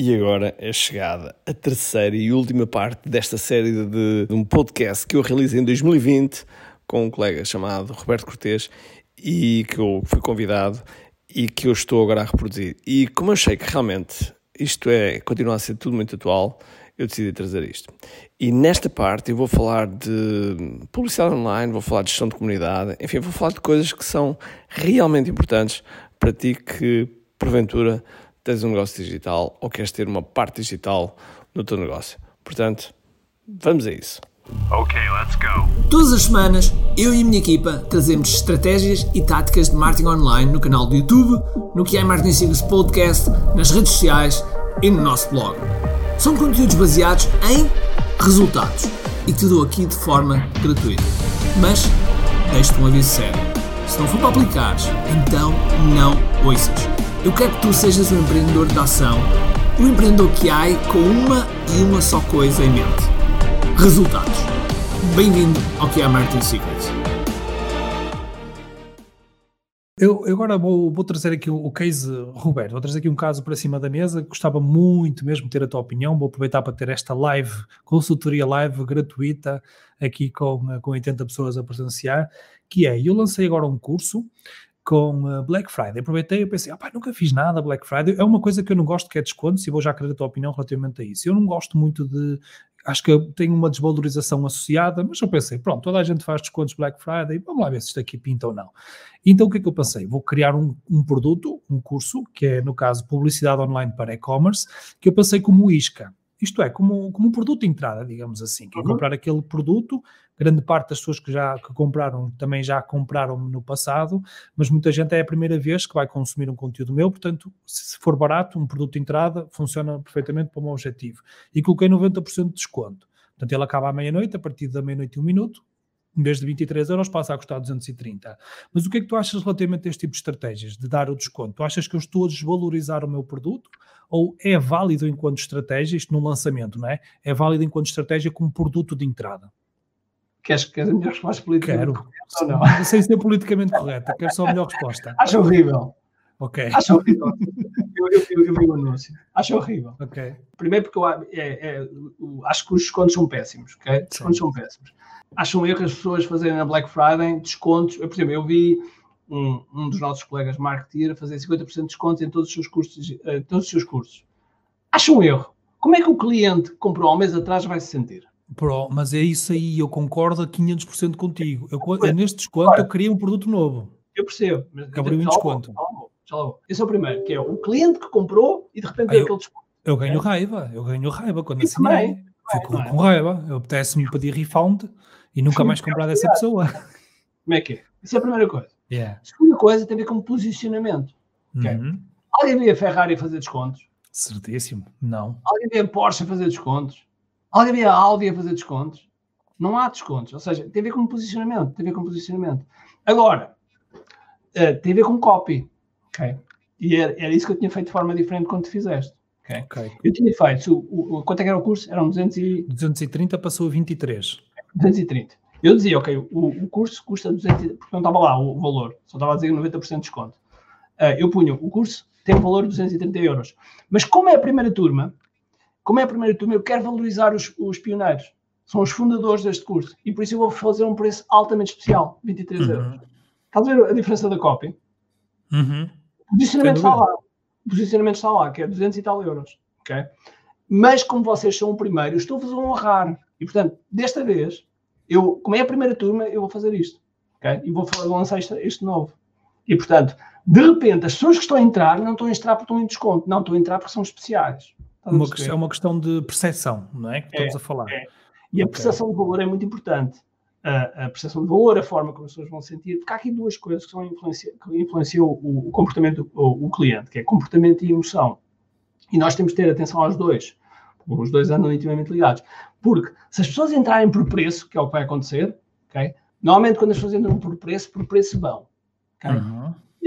E agora é chegada a terceira e última parte desta série de, de, um podcast que eu realizei em 2020 com um colega chamado Roberto Cortês e que eu fui convidado e que eu estou agora a reproduzir. E como eu achei que realmente isto é, continua a ser tudo muito atual, eu decidi trazer isto. E nesta parte eu vou falar de publicidade online, vou falar de gestão de comunidade, enfim, vou falar de coisas que são realmente importantes para ti que, porventura, tens um negócio digital ou queres ter uma parte digital no teu negócio. Portanto, vamos a isso. Ok, let's go. Todas as semanas, eu e a minha equipa trazemos estratégias e táticas de marketing online no canal do YouTube, no que é Marketing Secrets Podcast, nas redes sociais e no nosso blog. São conteúdos baseados em resultados e te dou aqui de forma gratuita. Mas deixo-te um aviso sério. Se não for para aplicares, então não ouças. Eu quero que tu sejas um empreendedor de ação, um empreendedor que há com uma e uma só coisa em mente: resultados. Bem-vindo ao que é Marketing Secrets. Eu, eu agora vou, vou, trazer aqui o, case, Roberto, vou trazer aqui um caso para cima da mesa, gostava muito mesmo de ter a tua opinião, vou aproveitar para ter esta live, consultoria live gratuita, aqui com, com 80 pessoas a presenciar, que é, eu lancei agora um curso com Black Friday, aproveitei e pensei, ah, nunca fiz nada Black Friday, é uma coisa que eu não gosto que é descontos e vou já querer a tua opinião relativamente a isso, eu não gosto muito de acho que tem uma desvalorização associada, mas eu pensei, pronto, toda a gente faz descontos Black Friday, vamos lá ver se isto aqui pinta ou não. Então o que é que eu pensei? Vou criar um, um produto, um curso, que é no caso publicidade online para e-commerce, que eu pensei como isca. Isto é, como, como um produto de entrada, digamos assim, que é uhum. comprar aquele produto, grande parte das pessoas que já que compraram também já compraram no passado, mas muita gente é a primeira vez que vai consumir um conteúdo meu, portanto, se for barato, um produto de entrada funciona perfeitamente para o meu objetivo. E coloquei 90% de desconto. Portanto, ele acaba à meia-noite, a partir da meia-noite e um minuto, em vez de 23 euros, passa a custar 230. Mas o que é que tu achas relativamente a este tipo de estratégias, de dar o desconto? Tu achas que eu estou a desvalorizar o meu produto? Ou é válido enquanto estratégia, isto no lançamento, não é? É válido enquanto estratégia como produto de entrada? Queres, queres a minha resposta política? Quero. Ou não? Sem ser politicamente correta, quero só a melhor resposta. Acho horrível. Ok. Acho horrível. Eu, eu, eu, eu vi o anúncio. Acho horrível. Ok. Primeiro porque eu é, é, acho que os descontos são péssimos, ok? Descontos Sim. são péssimos. Acho um erro as pessoas fazerem na Black Friday descontos. Eu, por exemplo, eu vi um, um dos nossos colegas marketeer fazer 50% de desconto em todos os seus cursos. Uh, todos os seus cursos. Acho um erro. Como é que o cliente que comprou há um mês atrás vai se sentir? Pro, mas é isso aí, eu concordo a 500% contigo. Eu, eu, neste desconto eu queria um produto novo. Eu percebo. Mas, que abriu um desconto. Esse é o primeiro, que é o cliente que comprou e de repente tem aquele desconto. Eu ganho é? raiva, eu ganho raiva quando assim assinei. Fico com raiva. Eu apetece-me pedir refund e nunca mais comprar dessa pessoa. Como é que é? Isso é a primeira coisa. Yeah. A segunda coisa tem a ver com posicionamento. Okay? Uhum. Alguém vê a Ferrari fazer descontos? Certíssimo. Não. Alguém vê a Porsche fazer descontos? Alguém vê a Audi a fazer descontos? Não há descontos. Ou seja, tem a ver com posicionamento. Tem a ver com posicionamento. Agora, uh, tem a ver com copy. Okay? E era, era, isso que eu tinha feito de forma diferente quando te fizeste. Okay? okay. Eu tinha feito, o, o, quanto é que era o curso? Eram 200 e... 230 passou a 23. 230. Eu dizia, ok, o, o curso custa 200, porque não estava lá o valor, só estava a dizer 90% de desconto. Uh, eu punho, o curso tem um valor de 230 euros. Mas como é a primeira turma, como é a primeira turma, eu quero valorizar os, os pioneiros. São os fundadores deste curso. E por isso eu vou fazer um preço altamente especial, 23 uhum. euros. Estás a ver a diferença da cópia? Uhum. O posicionamento está lá. O posicionamento está lá, que é 200 e tal euros. Okay? Mas como vocês são o primeiro, eu estou-vos a honrar. E portanto, desta vez, eu, como é a primeira turma, eu vou fazer isto. Okay? E vou lançar este, este novo. E portanto, de repente, as pessoas que estão a entrar não estão a entrar porque estão em desconto, não estão a entrar porque são especiais. Uma questão, é uma questão de percepção, não é? Que estamos é, a falar. É. E a percepção de valor é muito importante. A, a percepção de valor, a forma como as pessoas vão sentir, porque há aqui duas coisas que, são influencia, que influenciam o, o comportamento o, o cliente, que é comportamento e emoção. E nós temos de ter atenção aos dois. Os dois andam intimamente ligados. Porque se as pessoas entrarem por preço, que é o que vai acontecer, okay? normalmente quando as pessoas entram por preço, por preço vão. Okay? Uhum.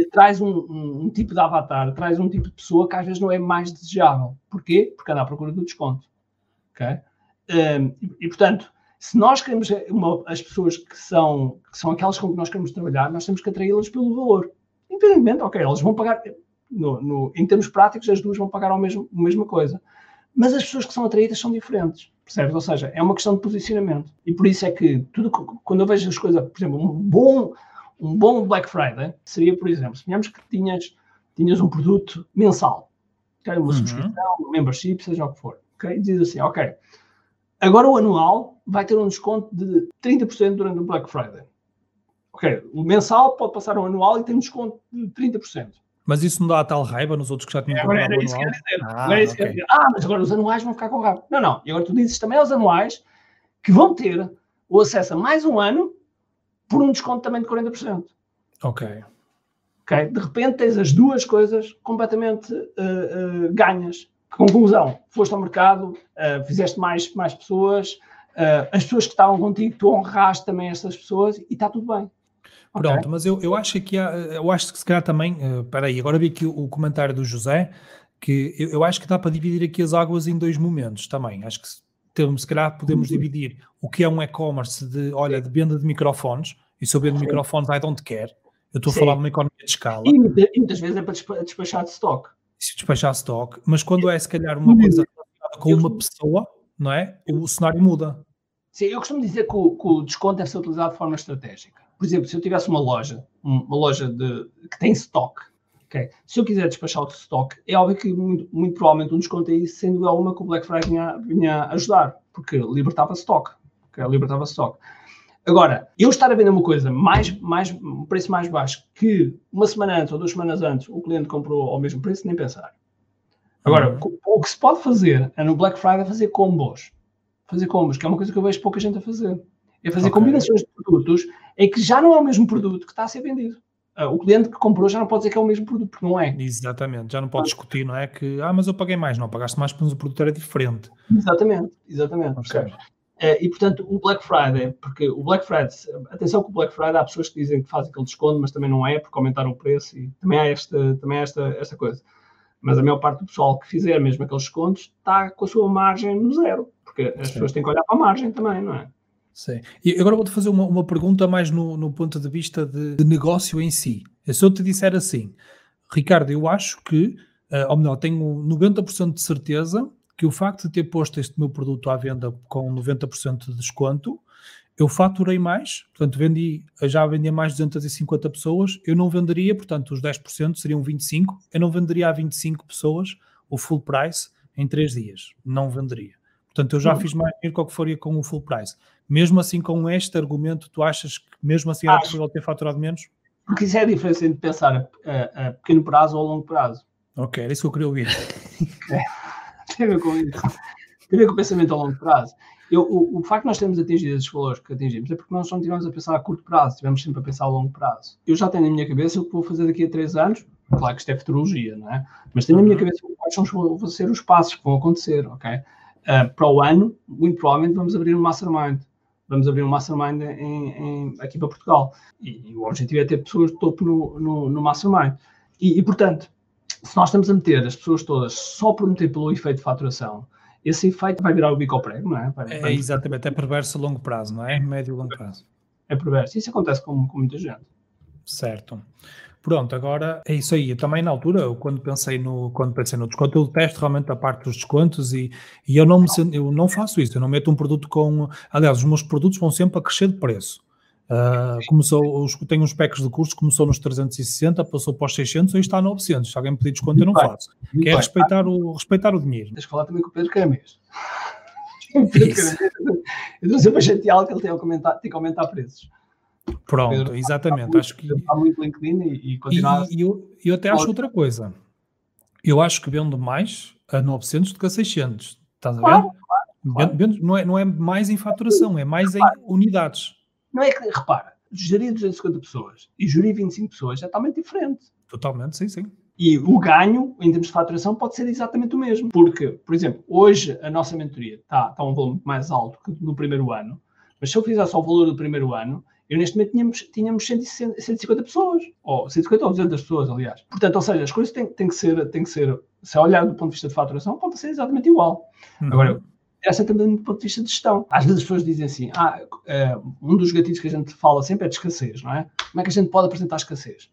Traz um, um, um, tipo de avatar, traz um tipo de pessoa que às vezes não é mais desejável. Porquê? Porque anda à procura do desconto. Okay? Um, e, portanto, se nós queremos uma, as pessoas que são, que são aquelas com que nós queremos trabalhar, nós temos que atraí-las pelo valor. Independentemente, ok, elas vão pagar. no, no, em termos práticos, as duas vão pagar a mesmo, a mesma coisa. Mas as pessoas que são atraídas são diferentes, percebes? Ou seja, é uma questão de posicionamento. E por isso é que tudo quando eu vejo as coisas, por exemplo, um bom, um bom Black Friday seria, por exemplo, suponhamos que tinhas, tinhas um produto mensal, okay? uma uhum. subscrição, uma membership, seja o que for. Okay? Diz assim, ok, agora o anual vai ter um desconto de 30% durante o Black Friday. Ok, o mensal pode passar ao anual e tem um desconto de 30%. Mas isso não dá a tal raiva nos outros que já tinham é, agora era isso que dizer. Ah, okay. dizer. ah, mas agora os anuais vão ficar com raiva. Não, não. E agora tu dizes também aos anuais que vão ter o acesso a mais um ano por um desconto também de 40%. Ok. Ok. De repente tens as duas coisas completamente uh, uh, ganhas. Conclusão, foste ao mercado, uh, fizeste mais, mais pessoas, as pessoas que estavam contigo, tu honraste também essas pessoas e está tudo bem. Pronto, okay. mas eu, eu acho que há, eu acho que se calhar também, uh, aí, agora vi aqui o, o, comentário do José, que eu, eu, acho que dá para dividir aqui as águas em dois momentos também. Acho que temos, se calhar podemos uhum. dividir o que é um e-commerce de, olha, de venda de microfones, e se eu vendo microfones, I don't care. Eu estou a falar de uma economia de escala. E, muitas vezes é para despachar de stock. Se despachar de stock, mas quando é se calhar uma coisa com uma pessoa, não é? O cenário muda. Sim, eu costumo dizer que o, que o desconto deve ser utilizado de forma estratégica por exemplo, se eu tivesse uma loja, uma loja de, que tem stock, okay? se eu quiser despachar o stock, é óbvio que muito, muito provavelmente um desconto aí, dúvida alguma, que o Black Friday vinha, vinha ajudar, porque libertava stock. Okay? Libertava stock. Agora, eu estar a vender uma coisa mais, mais, um preço mais baixo que uma semana antes ou duas semanas antes o cliente comprou ao mesmo preço, nem pensar. Agora, uhum. o que se pode fazer é no Black Friday fazer combos. Fazer combos, que é uma coisa que eu vejo pouca gente a fazer. É fazer okay. combinações de produtos é que já não é o mesmo produto que está a ser vendido. Uh, o cliente que comprou já não pode dizer que é o mesmo produto, porque não é. Exatamente, já não pode discutir, não é que, ah, mas eu paguei mais, não, pagaste mais porque o produto era diferente. Exatamente, exatamente. Okay. Uh, e portanto, o Black Friday, porque o Black Friday, atenção que o Black Friday há pessoas que dizem que fazem aquele desconto, mas também não é, porque aumentaram o preço e também há esta, também há esta, esta coisa. Mas a maior parte do pessoal que fizer mesmo aqueles descontos está com a sua margem no zero, porque as Sim. pessoas têm que olhar para a margem também, não é? Sim. E agora vou-te fazer uma, uma pergunta mais no, no ponto de vista de, de, negócio em si. Se eu te disser assim, Ricardo, eu acho que, uh, ou melhor, tenho 90% de certeza que o facto de ter posto este meu produto à venda com 90% de desconto, eu faturei mais, portanto, vendi, já vendi a mais de 250 pessoas, eu não venderia, portanto, os 10% seriam 25, eu não venderia a 25 pessoas o full price em 3 dias. Não venderia. Portanto, eu já uhum. fiz mais dinheiro que o que faria com o full price. Mesmo assim, com este argumento, tu achas que mesmo assim era Acho. possível ter faturado menos? Porque isso é a diferença entre pensar a, a, pequeno prazo ou a longo prazo. Ok, era isso que eu queria ouvir. Tem a ver com isso. Tem a ver com o pensamento a longo prazo. Eu, o, o, facto de nós termos atingido esses valores que atingimos é porque nós não estivemos a pensar a curto prazo, estivemos sempre a pensar a longo prazo. Eu já tenho na minha cabeça o que vou fazer daqui a três anos, claro que isto é futurologia, não é? Mas tenho na minha uhum. cabeça quais são, vão ser os passos que vão acontecer, ok? Uh, para o ano, muito provavelmente vamos abrir um mastermind. Vamos abrir um mastermind em, em, aqui para Portugal. E, e, o objetivo é ter pessoas de topo no, no, no mastermind. E, e, portanto, se nós estamos a meter as pessoas todas só por meter pelo efeito de faturação, esse efeito vai virar o bico ao prego, não é? Vai, é exatamente, é perverso a longo prazo, não é? Médio e longo prazo. É perverso. Isso acontece com, com muita gente. Certo. Pronto, agora é isso aí. Eu também na altura, quando pensei no, quando pensei no desconto, eu detesto realmente a parte dos descontos e, e eu, não me, eu não faço isso. Eu não meto um produto com. Aliás, os meus produtos vão sempre a crescer de preço. Uh, começou, os, tenho uns packs de cursos, começou nos 360, passou para os 600 e está a 900. Se alguém me pedir desconto, eu não faço. Que é respeitar o, respeitar o dinheiro. Tens que falar também com o Pedro Camis. eu estou sempre a chateá-lo que ele tem, a comentar, tem que aumentar preços. Pronto, Pedro, exatamente. Muito, acho que. Está muito LinkedIn e, e continuar. E, eu, eu até acho outra coisa. Eu acho que vendo mais a 900 do que a 600. Estás a ver? Claro, claro, claro. não, é, não é mais em faturação, é mais em unidades. Não é que, repara, gerir 250 pessoas e gerir 25 pessoas é totalmente diferente. Totalmente, sim, sim. E o ganho, em termos de faturação, pode ser exatamente o mesmo. Porque, por exemplo, hoje a nossa mentoria está, está um volume mais alto que no primeiro ano, mas se eu fizesse o valor do primeiro ano, eu neste momento tínhamos, tínhamos 150 pessoas, ou 150 ou 200 pessoas, aliás. Portanto, ou seja, as coisas têm, têm, que, ser, têm que ser, se olhar do ponto de vista de faturação, pode ser exatamente igual. Uhum. Agora, essa também do ponto de vista de gestão. Às vezes as pessoas dizem assim, ah, eh, um dos gatilhos que a gente fala sempre é de escassez, não é? Como é que a gente pode apresentar escassez?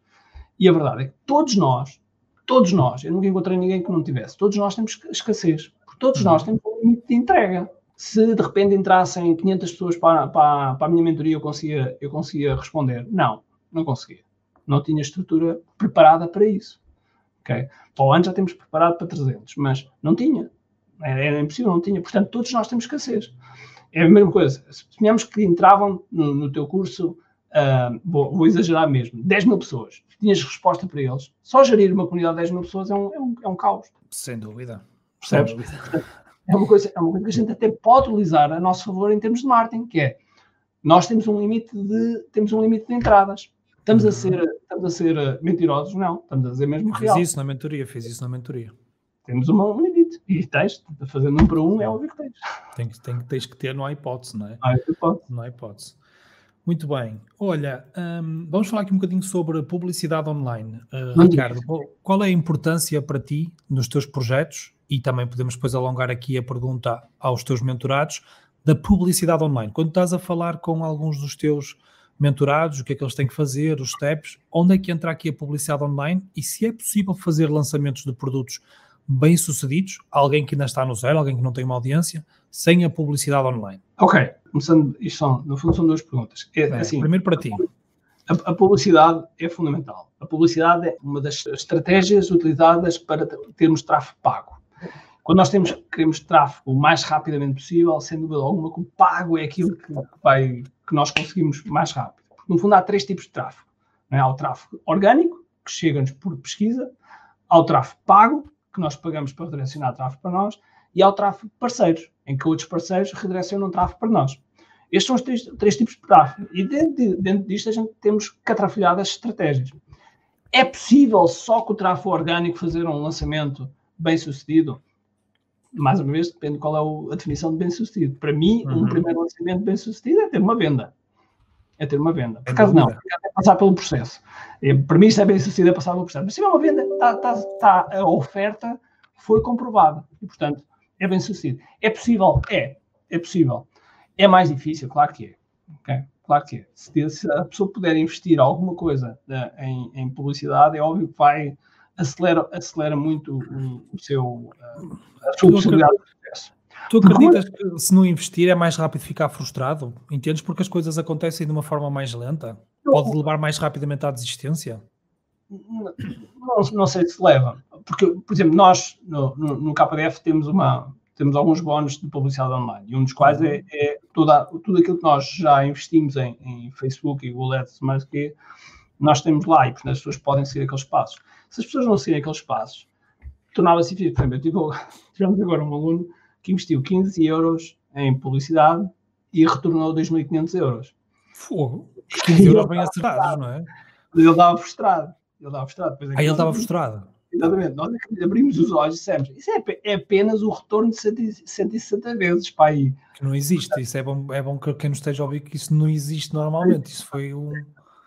E a verdade é que todos nós todos nós, eu nunca encontrei ninguém que não tivesse, todos nós temos escassez, porque todos nós temos um limite de entrega. Se de repente entrassem 500 pessoas para, para, para a minha mentoria, eu conseguia, eu conseguia responder? Não, não conseguia. Não tinha estrutura preparada para isso. Okay? Para o ano já temos preparado para 300, mas não tinha. Era, era impossível, não tinha. Portanto, todos nós temos escassez. É a mesma coisa. Suponhamos que entravam no, no teu curso, uh, vou, vou, exagerar mesmo, 10 mil pessoas. Tinhas resposta para eles. Só gerir uma comunidade de 10 mil pessoas é um, é um, é um caos. Sem dúvida. Percebes? Sem dúvida. É uma, coisa, é uma coisa que a gente até pode utilizar a nosso favor em termos de marketing, que é nós temos um limite de, temos um limite de entradas. Estamos a uhum. ser, estamos a ser uh, mentirosos? Não, estamos a dizer mesmo real. Fiz isso na mentoria, fiz isso na mentoria. Temos uma, um limite. E tens, fazendo um para um, é óbvio que tens. Tem, tem, tens que ter, não há hipótese, não é? Não há hipótese. Não há hipótese. Muito bem. Olha, um, vamos falar aqui um bocadinho sobre publicidade online. Uh, Ricardo, qual é a importância para ti nos teus projetos? E também podemos depois alongar aqui a pergunta aos teus mentorados da publicidade online. Quando estás a falar com alguns dos teus mentorados, o que é que eles têm que fazer, os steps, onde é que entra aqui a publicidade online e se é possível fazer lançamentos de produtos bem-sucedidos, alguém que ainda está no zero, alguém que não tem uma audiência, sem a publicidade online? Ok, começando, isto são, no fundo são duas perguntas. É, é, assim, primeiro para ti. A, a, publicidade é fundamental. A publicidade é uma das estratégias utilizadas para termos tráfego pago. Quando nós temos, queremos tráfego o mais rapidamente possível, sem dúvida alguma, que o pago é aquilo que, vai, que nós conseguimos mais rápido. No fundo, há três tipos de tráfego. É? Há o tráfego orgânico, que chega-nos por pesquisa, há o tráfego pago, que nós pagamos para redirecionar tráfego para nós, e há o tráfego de parceiros, em que outros parceiros redirecionam tráfego para nós. Estes são os três, três tipos de tráfego. E dentro, de, dentro disto a gente temos catrafilhadas estratégias. É possível só com o tráfego orgânico fazer um lançamento bem sucedido? mais uma vez, depende qual é a definição de bem-sucedido. Para mim, uhum. um primeiro lançamento bem-sucedido é ter uma venda. É ter uma venda. Por acaso não, é passar pelo processo. É, para mim, isto é bem-sucedido, é passar pelo processo. Mas se é uma venda, tá, tá, tá, a oferta foi comprovada. E, portanto, é bem-sucedido. É possível? É. É possível. É mais difícil? Claro que é. Okay? Claro que é. Se, se a pessoa puder investir alguma coisa uh, em, em publicidade, é óbvio que vai acelera, acelera muito o, o seu, uh, a sua possibilidade. Tu acreditas que se não investir é mais rápido ficar frustrado? Entendes? Porque as coisas acontecem de uma forma mais lenta? Pode levar mais rapidamente à desistência? Não, não sei se leva. Porque, por exemplo, nós no, no, no KDF temos, uma, temos alguns bónus de publicidade online e um dos quais é, é toda, tudo aquilo que nós já investimos em, em Facebook e Google Ads, mais que nós temos lá e portanto as pessoas podem seguir aqueles passos. Se as pessoas não seguirem aqueles passos, tornava-se difícil. Por exemplo, tivemos agora um aluno que investiu 15 euros em publicidade e retornou 2.500 euros. Fogo! 15 euros bem acertados, não é? Ele estava frustrado. Ele estava frustrado. Depois, é ele estava frustrado. Exatamente. Nós é abrimos os olhos e dissemos: Isso é, é apenas o retorno de 160 vezes para aí. Que não existe. Isso é bom, é bom que quem nos esteja a ouvir que isso não existe normalmente. Isso foi um,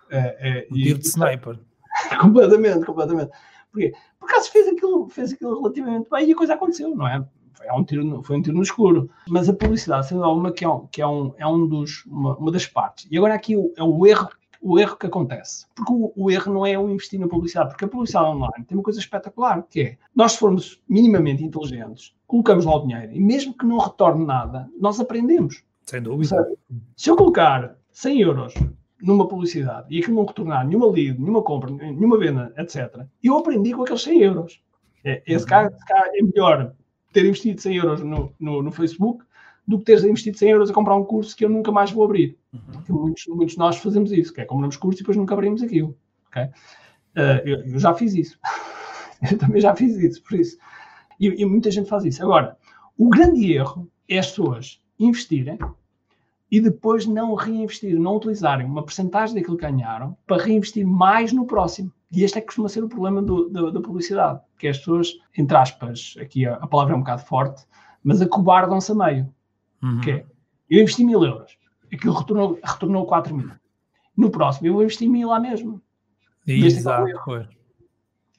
é, é, um tiro de sniper. completamente, completamente. Porquê? Por acaso fez aquilo, fez aquilo relativamente bem e a coisa aconteceu, não é? Foi um tiro, foi um tiro no escuro. Mas a publicidade, sendo alguma que é um, que é um, é um dos, uma, uma das partes. E agora aqui o, é o erro o erro que acontece. Porque o, o, erro não é o investir na publicidade, porque a publicidade online tem uma coisa espetacular, que é, nós se formos minimamente inteligentes, colocamos lá o dinheiro, e mesmo que não retorne nada, nós aprendemos. Sem dúvida. Se eu colocar 100 euros numa publicidade e aquilo não retornar nenhuma lead, nenhuma compra, nenhuma venda, etc., eu aprendi com aqueles 100 euros. É, esse cara, é melhor ter investido 100 euros no, no, no, Facebook do que teres investido 100 euros a comprar um curso que eu nunca mais vou abrir. Uhum. Muitos, muitos de nós fazemos isso, que é compramos curso e depois nunca abrimos aquilo. Okay? Uh, eu, eu, já fiz isso. eu também já fiz isso, por isso. E, e muita gente faz isso. Agora, o grande erro é as pessoas investirem e depois não reinvestir, não utilizarem uma porcentagem daquilo que ganharam para reinvestir mais no próximo. E este é que costuma ser o problema do, da, da, publicidade, que as pessoas, entre aspas, aqui a, a palavra é um bocado forte, mas acobardam-se a meio. Uhum. Que é, eu investi mil euros, aquilo retornou, retornou 4 mil. No próximo eu vou investir mil lá mesmo. Exato,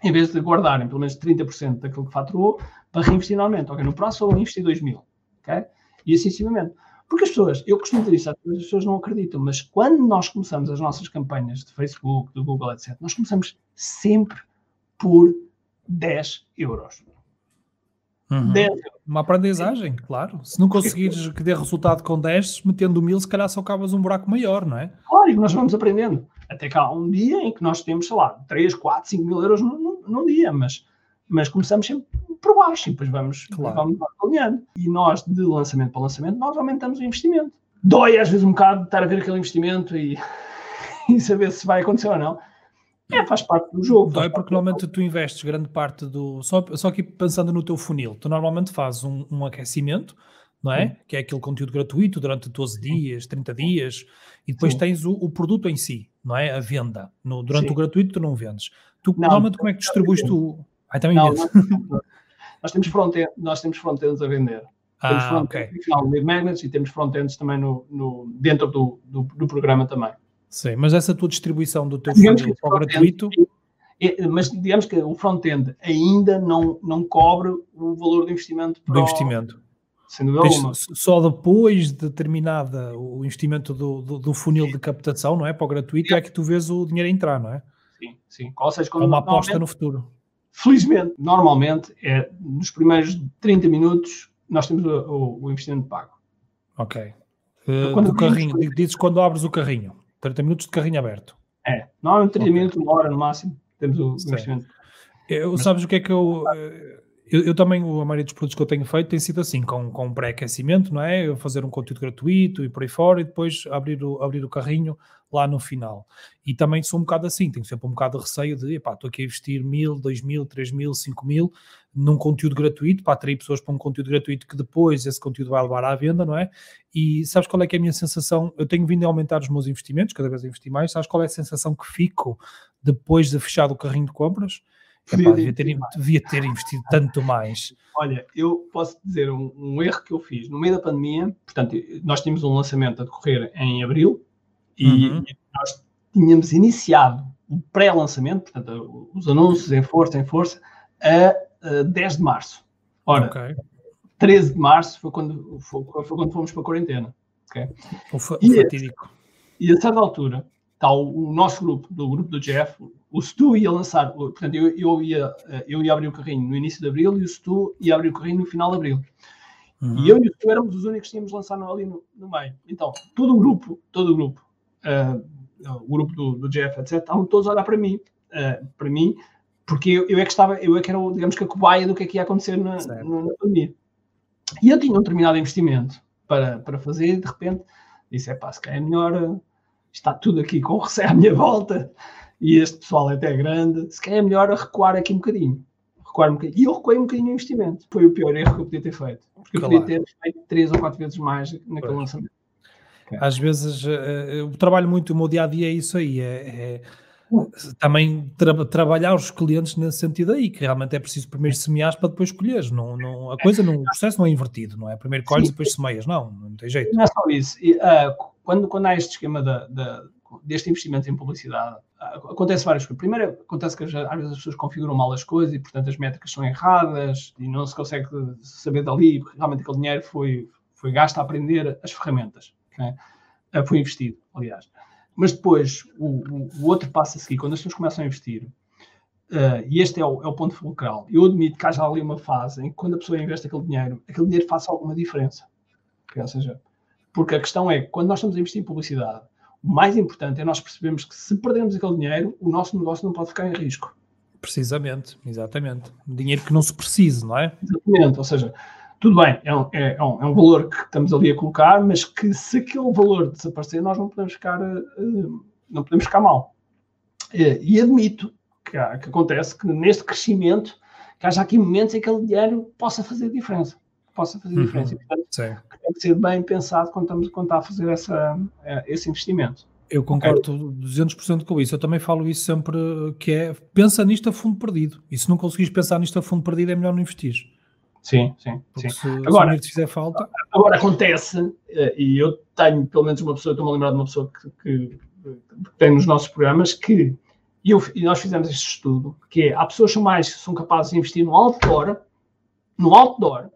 Em vez de guardarem pelo menos 30% daquilo que faturou para reinvestir no aumento. Ok, no próximo eu vou investir 2 mil. Okay? E assim sucessivamente. Porque as pessoas, eu costumo dizer isso, as pessoas não acreditam, mas quando nós começamos as nossas campanhas de Facebook, do Google, etc., nós começamos sempre por 10 euros. Uhum. 10 euros. Uma aprendizagem, claro. Se não conseguires que dê resultado com 10, metendo mil, se calhar só acabas um buraco maior, não é? Claro, e nós vamos aprendendo. Até que há um dia em que nós temos, sei lá, 3, 4, 5 mil euros no, no, dia, mas, mas começamos sempre por baixo e depois vamos, claro. vamos avaliando. E nós, de lançamento para lançamento, nós aumentamos o investimento. Dói às vezes um bocado estar a ver aquele investimento e, e saber se vai acontecer ou não. É, faz parte do jogo. Dói porque normalmente tu investes grande parte do. Só, só aqui pensando no teu funil, tu normalmente fazes um, um aquecimento, não é? Sim. Que é aquele conteúdo gratuito durante 12 dias, 30 dias, e depois Sim. tens o, o, produto em si, não é? A venda. No, durante Sim. o gratuito tu não vendes. Tu, não, normalmente como é que distribuis tu? Ah, também não, nós, nós, temos front nós temos front-ends a vender. Ah, temos front okay. no lead magnets e temos front-ends também no, no, dentro do, do, do programa também. Sim, mas essa tua distribuição do teu fundo para o gratuito. É, mas digamos que o front-end ainda não, não cobre o valor do investimento. do investimento. Sem dúvida alguma. Só depois de terminada o investimento do, do, do, funil de captação, não é? Para o gratuito, é que tu vês o dinheiro entrar, não é? Sim, sim. Ou seja, quando é uma aposta no futuro. Felizmente, normalmente, é nos primeiros 30 minutos nós temos o, o, investimento pago. Ok. Uh, quando do carrinho, dizes quando abres o carrinho. 30 minutos de carrinho aberto. É, normalmente 30 okay. minutos, uma hora no máximo, temos o investimento. Eu, sabes o que é que eu, eu, eu, também, a maioria dos produtos que eu tenho feito tem sido assim, com, com pré-aquecimento, não é? Eu fazer um conteúdo gratuito e por aí fora e depois abrir o, abrir o carrinho lá no final. E também sou um bocado assim, tenho sempre um bocado de receio de, epá, estou aqui a investir mil, dois mil, três mil, cinco mil num conteúdo gratuito, para atrair pessoas para um conteúdo gratuito que depois esse conteúdo vai levar à venda, não é? E sabes qual é que é a minha sensação? Eu tenho vindo a aumentar os meus investimentos, cada vez a investir mais, sabes qual é a sensação que fico depois de fechar o carrinho de compras? Epá, devia, ter, devia ter investido tanto mais. Olha, eu posso dizer um, um, erro que eu fiz no meio da pandemia. Portanto, nós tínhamos um lançamento a decorrer em abril e, uhum. e nós tínhamos iniciado o pré-lançamento, portanto, os anúncios em força, em força, a eh, 10 de março. Ora, okay. 13 de março foi quando, foi, foi quando fomos para a quarentena. Okay? O, fa e, fatídico. E a certa altura, está o, o, nosso grupo, do grupo do Jeff, o Stu ia lançar, portanto, eu, eu, ia, eh, eu ia abrir o carrinho no início de abril e o Stu ia abrir o carrinho no final de abril. Uhum. E eu e o Stu éramos os únicos que tínhamos lançado ali no, no meio. Então, todo o grupo, todo o grupo, uh, o grupo do, do Jeff, etc., estavam todos a olhar para mim, uh, para mim, porque eu, eu, é que estava, eu é que era, digamos que a cobaia do que é que ia acontecer na, na, na pandemia. E eu tinha um determinado investimento para, para fazer e de repente disse, é pá, se calhar é melhor, está tudo aqui com receio à minha volta e este pessoal é até grande, se calhar é melhor recuar aqui um bocadinho. Recuar um bocadinho. E eu recuei um bocadinho o investimento. Foi o pior erro que eu podia ter feito. Porque claro. eu podia ter feito três ou quatro vezes mais naquele pois. lançamento. Às vezes, eh, eu trabalho muito, o meu dia a dia é isso aí, é, é também tra trabalhar os clientes nesse sentido aí, que realmente é preciso primeiro semear para depois colheres. Não, não, a coisa, não, o processo não é invertido, não é? Primeiro colhes e depois semeias, não, não tem jeito. Não é só isso. E, uh, quando, quando há este esquema de, de, deste investimento em publicidade, acontece várias coisas. Primeiro, acontece que às vezes as pessoas configuram mal as coisas e, portanto, as métricas são erradas e não se consegue saber dali, realmente aquele dinheiro foi, foi gasto a aprender as ferramentas. Okay? Uh, foi investido, aliás. Mas depois, o, o, o, outro passo a seguir, quando as pessoas começam a investir, uh, e este é o, é o, ponto fulcral, eu admito que haja ali uma fase em que quando a pessoa investe aquele dinheiro, aquele dinheiro faça alguma diferença. Okay? Ou seja, porque a questão é, quando nós estamos a investir em publicidade, o mais importante é nós percebermos que se perdermos aquele dinheiro, o nosso negócio não pode ficar em risco. Precisamente, exatamente. Dinheiro que não se precise, não é? Exatamente, ou seja, tudo bem, é um, é, é, um, é um, valor que estamos ali a colocar, mas que se aquele valor desaparecer, nós não podemos ficar, uh, não podemos ficar mal. Uh, e admito que, há, que, acontece que neste crescimento, que haja aqui momentos em que aquele dinheiro possa fazer diferença. Possa fazer uhum, diferença. Portanto, tem que ser bem pensado quando estamos quando está a fazer essa, uh, esse investimento. Eu concordo okay. 200% com isso. Eu também falo isso sempre, que é, pensa nisto a fundo perdido. E se não conseguires pensar nisto a fundo perdido, é melhor não investir. Sim, sim. sim. Se, agora, se fizer falta. Agora acontece, eh, e eu tenho pelo menos uma pessoa, estou-me a lembrar de uma pessoa que, que, que tem nos nossos programas que e, eu, e, nós fizemos este estudo, que é, há pessoas que são mais são capazes de investir no outdoor, no outdoor,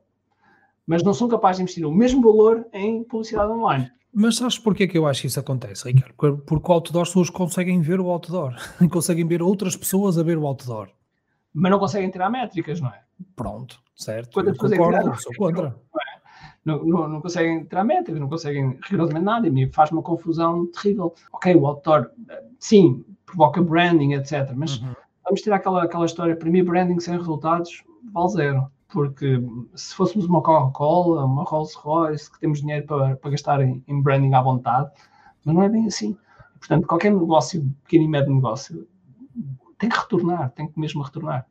mas não são capazes de investir o mesmo valor em publicidade online. Mas sabes porquê que eu acho que isso acontece, Ricardo? Porque o outdoor as pessoas conseguem ver o outdoor, conseguem ver outras pessoas a ver o outdoor. mas não conseguem tirar métricas, não é? Pronto, certo. Quantas Eu é concordo, tiraram? sou contra. Não, não, não conseguem tirar métricas, não conseguem rigorosamente nada, e me faz uma confusão terrível. Ok, o outdoor, sim, provoca branding, etc. Mas Uhum. vamos tirar aquela, aquela história, para mim, branding sem resultados vale zero. Porque se fôssemos uma Coca-Cola, uma Rolls-Royce, que temos dinheiro para, para gastar em, em branding à vontade, mas não é bem assim. Portanto, qualquer negócio, pequeno e médio negócio, tem que retornar, tem que mesmo retornar.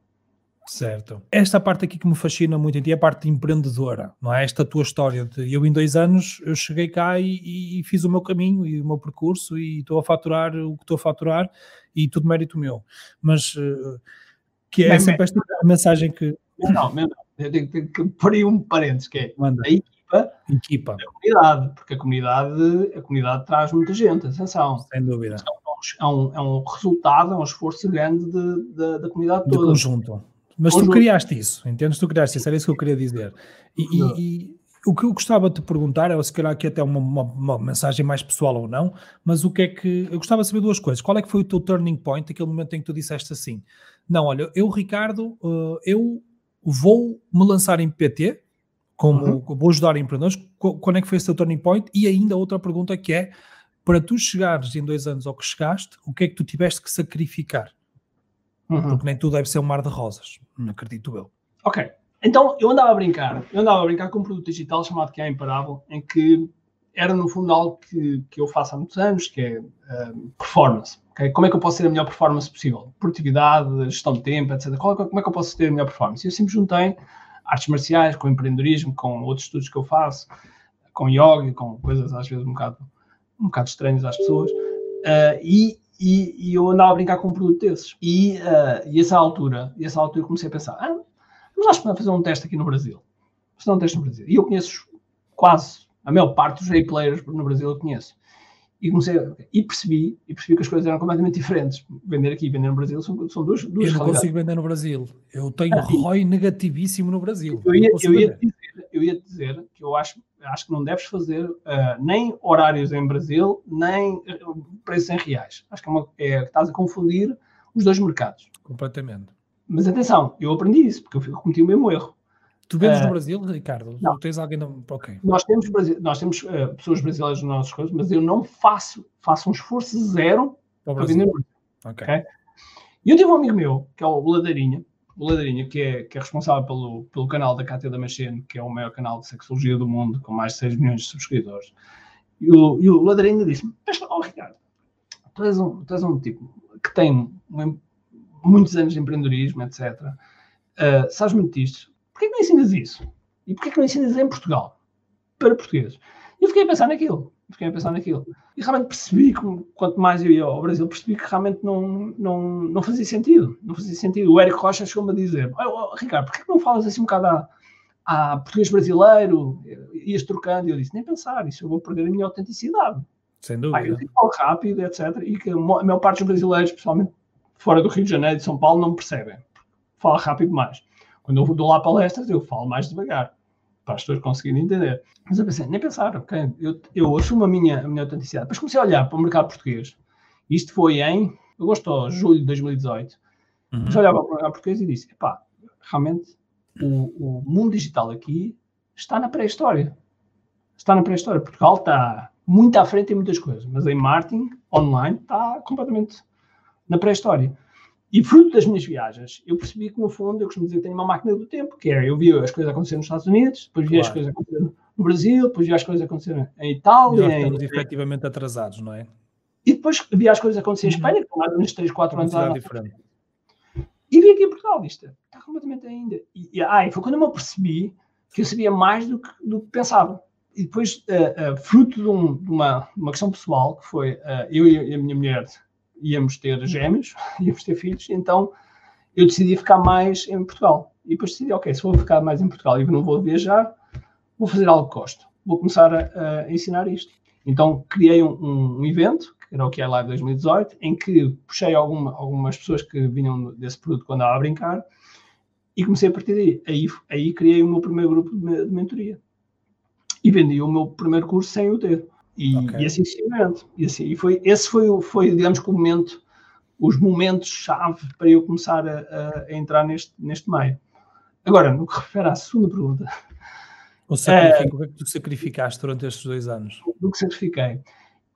Certo. Esta parte aqui que me fascina muito em ti é a parte empreendedora, não é? Esta tua história de eu em dois anos eu cheguei cá e, e- fiz o meu caminho e o meu percurso e estou a faturar o que estou a faturar e tudo mérito meu. Mas eh, que é Bem, sempre esta mensagem que Não, não. Eu tenho, tenho que pôr aí um parênteses, que é manda a equipa equipa, a comunidade, porque a comunidade, a comunidade traz muita gente, atenção. sem dúvida, É um, é um resultado, é um esforço grande de- de- da comunidade de toda. conjunto. Mas tu Conjunto. criaste isso, entendes? Tu criaste isso, era isso que eu queria dizer. E, e- e o que eu gostava de te perguntar, é se calhar aqui até uma, uma- uma mensagem mais pessoal ou não, mas o que é que. Eu gostava de saber duas coisas. Qual é que foi o teu turning point, aquele momento em que tu disseste assim: não, olha, eu, Ricardo, eh, eu vou me lançar em PT, como vou ajudar empreendedores. Qu- Quando é que foi esse teu turning point? E ainda outra pergunta que é: para tu chegares em dois anos ao que chegaste, o que é que tu tiveste que sacrificar? Uhum. Porque nem tudo deve ser um mar de rosas, não acredito eu. Ok. Então, eu andava a brincar. Eu andava a brincar com um produto digital chamado Que é Imparável, em que era, no fundo, algo que, que eu faço há muitos anos, que é eh, performance. ok? Como é que eu posso ter a melhor performance possível? Produtividade, gestão de tempo, etc. Qual- Como é que eu posso ter a melhor performance? Eu sempre juntei artes marciais com empreendedorismo, com outros estudos que eu faço, com yoga, com coisas às vezes um bocado, um bocado estranhas às pessoas. Eh, e, e, e eu andava a brincar com um produto desses. E, eh, e essa altura, e essa altura eu comecei a pensar, ah, vamos lá fazer um teste aqui no Brasil. Fazer um teste no Brasil. E eu conheço quase, a maior parte dos A-players no Brasil eu conheço. E comecei, e percebi, e percebi que as coisas eram completamente diferentes. Vender aqui e vender no Brasil são, são duas, duas Eu não realidades. consigo vender no Brasil. Eu tenho ROI negativíssimo no Brasil. Eu ia, eu, ia dizer, eu ia dizer que eu acho, acho que não deves fazer ah, nem horários em Brasil, nem eh, preços em reais. Acho que é uma, é, estás a confundir os dois mercados. Completamente. Mas atenção, eu aprendi isso, porque eu cometi o mesmo erro. Tu vendes Eh, no Brasil, Ricardo? não. Tens alguém no... Ok. Nós temos, nós temos eh, pessoas brasileiras nas nossas coisas, mas eu não faço, faço um esforço zero Para vender no Brasil. Ok. Ok. E eu tive um amigo meu, que é o Ladeirinha, o Ladeirinha, que é, que é responsável pelo, pelo canal da Cátia da Machine, que é o maior canal de sexologia do mundo, com mais de 6 milhões de subscritores. E o, e o Ladeirinha disse-me: "Mas, oh, Ricardo, tu és, um, tu és um tipo que tem um- muitos anos de empreendedorismo, etc. Uh, sabes muito disto. Porquê que não ensinas isso? E porquê que não ensinas em Portugal? Para portugueses. E eu fiquei a pensar naquilo. Fiquei a pensar naquilo. E realmente percebi, que, quanto mais eu ia ao Brasil, percebi que realmente não, não, não fazia sentido. Não fazia sentido. O Érico Rocha chegou-me a dizer: oh, oh, Ricardo, porquê que não falas assim um bocado a, a português brasileiro? Ias trocando. E eu disse: nem pensar, isso eu vou perder a minha autenticidade. Sem eu dúvida. digo, falo rápido, etc. E que a maior parte dos brasileiros, principalmente fora do Rio de Janeiro e de São Paulo, não percebem. Falo rápido demais. Quando eu dou lá palestras, eu falo mais devagar, para as pessoas conseguirem entender. Mas eu pensei, nem pensar, ok? Eu, eu assumo a minha, a minha autenticidade. Depois comecei a olhar para o mercado português. Isto foi em agosto ou julho de 2018. Uhum. Comecei a olhar para o mercado português e disse, epá, realmente o, o mundo digital aqui está na pré-história. Está na pré-história. Portugal está muito à frente em muitas coisas, mas em marketing online está completamente na pré-história. E fruto das minhas viagens, eu percebi que, no fundo, eu costumo dizer que tenho uma máquina do tempo, que é, eu via as coisas acontecer nos Estados Unidos, depois as Claro. coisas acontecer no Brasil, depois via as coisas acontecer em E Itália, nós em- estamos efetivamente atrasados, não é? e depois via as coisas acontecer em Uhum. Espanha, que ou menos 3, 4 Uma anos diferente. e vim aqui em Portugal, isto está completamente ainda. E, e, ah, e foi quando eu me apercebi que eu sabia mais do que, do que pensava. E depois, ah, ah, fruto de, um- de uma, uma questão pessoal, que foi ah, eu e a minha mulher íamos ter gêmeos, íamos ter filhos, então eu decidi ficar mais em Portugal. E depois decidi, ok, se vou ficar mais em Portugal e não vou viajar, vou fazer algo que gosto. Vou começar a, a ensinar isto. Então criei um, um- evento, que era o que é Live 2018, em que puxei alguma- algumas pessoas que vinham desse produto quando andava a brincar e comecei a partir daí. Aí, aí criei o meu primeiro grupo de, de mentoria. E vendi o meu primeiro curso sem o ter. E, Ok. e assim sucessivamente. E, assim, e foi, esse foi, o- foi, digamos que o momento os momentos-chave para eu começar a, a, entrar neste, neste meio. Agora, no que refere à segunda pergunta. O, é, o que é que tu sacrificaste durante estes dois anos? Do que sacrifiquei.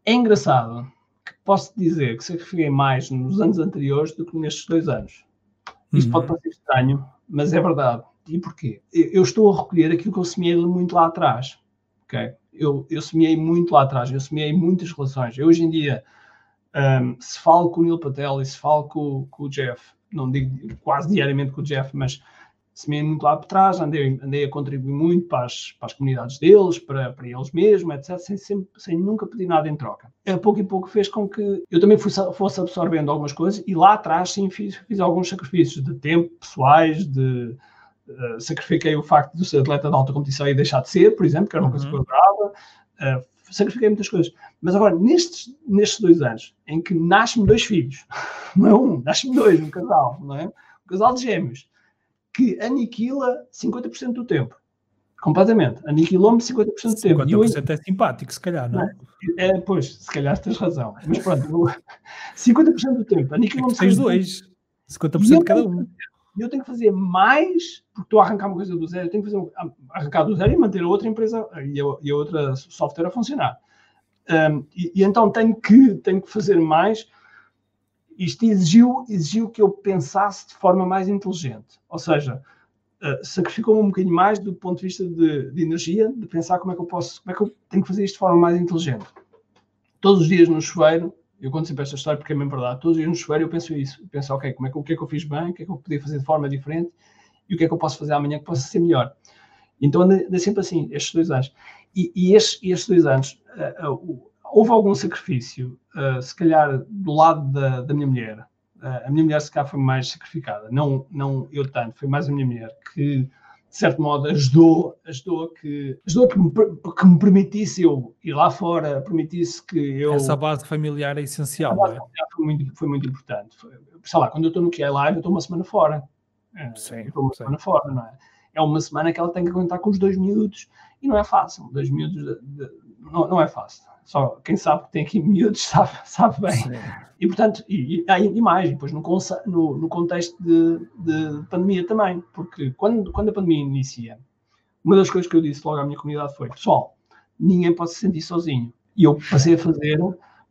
É engraçado que posso dizer que sacrifiquei mais nos anos anteriores do que nestes dois anos. Isto uhum. pode parecer estranho, mas é verdade. E porquê? Eu estou a recolher aquilo que eu semeei muito lá atrás. Okay? Eu, eu semeei muito lá atrás, eu semeei muitas relações. Eu, hoje em dia, um, se falo com o Neil Patel e se falo com, com o Jeff, não digo quase diariamente com o Jeff, mas semeei muito lá por trás, andei, andei a contribuir muito para as, para as comunidades deles, para, para eles mesmos, etc., sem, sem, sem nunca pedir nada em troca. A pouco e pouco fez com que eu também fosse, fosse absorvendo algumas coisas e lá atrás sim fiz, fiz alguns sacrifícios de tempo, pessoais, de uh, sacrifiquei o facto de ser atleta de alta competição e deixar de ser, por exemplo, que era uma coisa que eu adorava, uh, sacrifiquei muitas coisas. Mas agora, nestes, nestes dois anos, em que nascem-me dois filhos, não é um, nascem-me dois, um casal, não é? Um casal de gêmeos, que aniquila 50% do tempo. Completamente. Aniquilou-me 50% do tempo. 50% eu, é simpático, se calhar, não é? é? Pois, se calhar tens razão. Mas pronto, 50% do tempo. Aniquilou-me. É tens dois. 50% de cada um. E eu tenho que fazer mais, porque estou a arrancar uma coisa do zero, eu tenho que fazer arrancar do zero e manter a outra empresa e a, e a outra software a funcionar. Um, e, e, então tenho que, tenho que fazer mais. Isto exigiu, exigiu que eu pensasse de forma mais inteligente. Ou seja, uh, sacrificou-me um bocadinho mais do ponto de vista de, de, energia, de pensar como é que eu posso, como é que eu tenho que fazer isto de forma mais inteligente. Todos os dias no chuveiro, eu conto sempre esta história porque é mesmo verdade. Todos os dias no chuveiro eu penso isso. Eu penso, ok, como é que, o que é que eu fiz bem, o que é que eu podia fazer de forma diferente e o que é que eu posso fazer amanhã que possa ser melhor. Então andei, sempre assim, estes dois anos. E, e estes, estes, dois anos, uh, uh, houve algum sacrifício, uh, se calhar do lado da, da minha mulher. a minha mulher, se calhar, foi mais sacrificada. Não, não eu tanto, foi mais a minha mulher que de certo modo, ajudou, ajudou, que, ajudou que, me, que me permitisse eu ir lá fora, permitisse que eu... Essa base familiar é essencial, não é? Foi muito, foi muito importante. Foi, sei lá, quando eu estou no QI Live, eu estou uma semana fora. É, sim, estou uma sim. semana fora, não é? É uma semana que ela tem que aguentar com os dois minutos e não é fácil. Dois minutos de, de, não, não é fácil. Só quem sabe que tem aqui miúdos sabe, sabe bem. Sim. E, portanto, e, e, e mais, depois no, no, no contexto de, de, pandemia também, porque quando, quando a pandemia inicia, uma das coisas que eu disse logo à minha comunidade foi: pessoal, ninguém pode se sentir sozinho. E eu passei a fazer,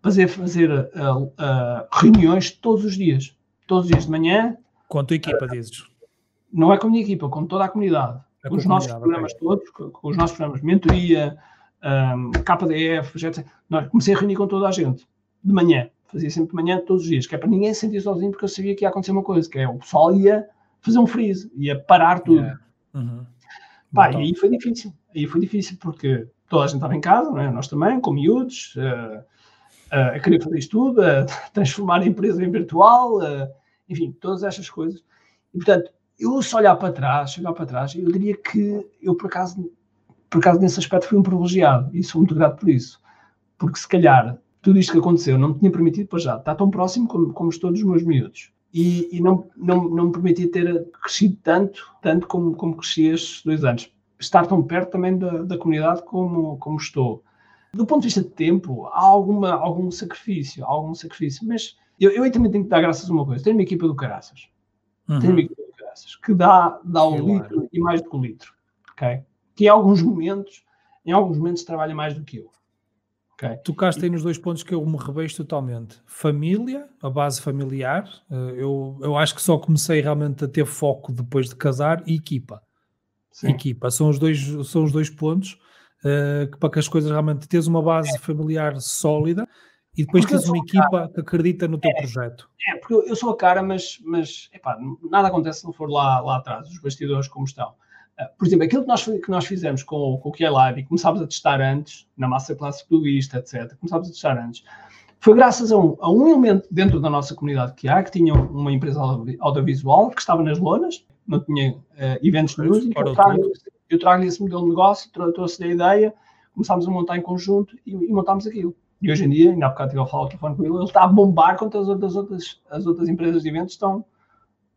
passei a fazer uh, uh, reuniões todos os dias, todos os dias de manhã. Com a tua equipa, uh, dizes? Não é com a minha equipa, com toda a comunidade. É com os nossos programas okay. todos, com, com, os nossos programas de mentoria, um, KDF, etc. Nós comecei a reunir com toda a gente, de manhã. Fazia sempre de manhã, todos os dias, que é para ninguém se sentir sozinho, porque eu sabia que ia acontecer uma coisa, que é o pessoal ia fazer um freeze, ia parar tudo. Yeah. Uhum. Pá, e aí foi difícil. Aí foi difícil porque toda a gente estava em casa, é? nós também, com miúdos, uh, uh, a querer fazer isto tudo, a transformar a empresa em virtual, uh, enfim, todas estas coisas. E, portanto, eu se olhar para trás, chegar para trás, eu diria que eu, por acaso, por acaso, nesse aspecto, fui um privilegiado e sou muito grato por isso. Porque, se calhar, tudo isto que aconteceu não me tinha permitido, para já, estar tão próximo como, como estou dos meus miúdos. E, e, não, não, não me permitia ter crescido tanto, tanto como, como cresci estes dois anos. Estar tão perto também da, da comunidade como, como estou. Do ponto de vista de tempo, há alguma, algum sacrifício, algum sacrifício, mas eu, eu também tenho que dar graças a uma coisa. Tenho uma equipa do Caraças. Uhum. Tenho uma equipa do Caraças que dá, dá um litro e mais do que um litro. ok? Que em alguns momentos, em alguns momentos trabalha mais do que eu. Okay. Tocaste aí nos dois pontos que eu me revejo totalmente. Família, a base familiar. Eh, eu, eu acho que só comecei realmente a ter foco depois de casar e equipa. Sim. Equipa. São os dois, são os dois pontos uh, que, para que as coisas realmente tens uma base é. familiar sólida e depois porque tens uma equipa que acredita no teu é, projeto. É, porque eu, eu, sou a cara, mas, mas epá, nada acontece se não for lá, lá atrás, os bastidores como estão. Por exemplo, aquilo que nós, que nós fizemos com, com o QI Live e começámos a testar antes, na massa classe clubista, etc., começámos a testar antes, foi graças a um, a um elemento dentro da nossa comunidade que há, que tinha uma empresa audiovisual, que estava nas lonas, não tinha uh, eventos de news, eu trago-lhe trago esse modelo de negócio, trouxe-lhe a ideia, começámos a montar em conjunto e, e montámos aquilo. E hoje em dia, ainda há bocado estive a falar ao telefone com ele, ele está a bombar quanto as outras, outras, as outras empresas de eventos estão,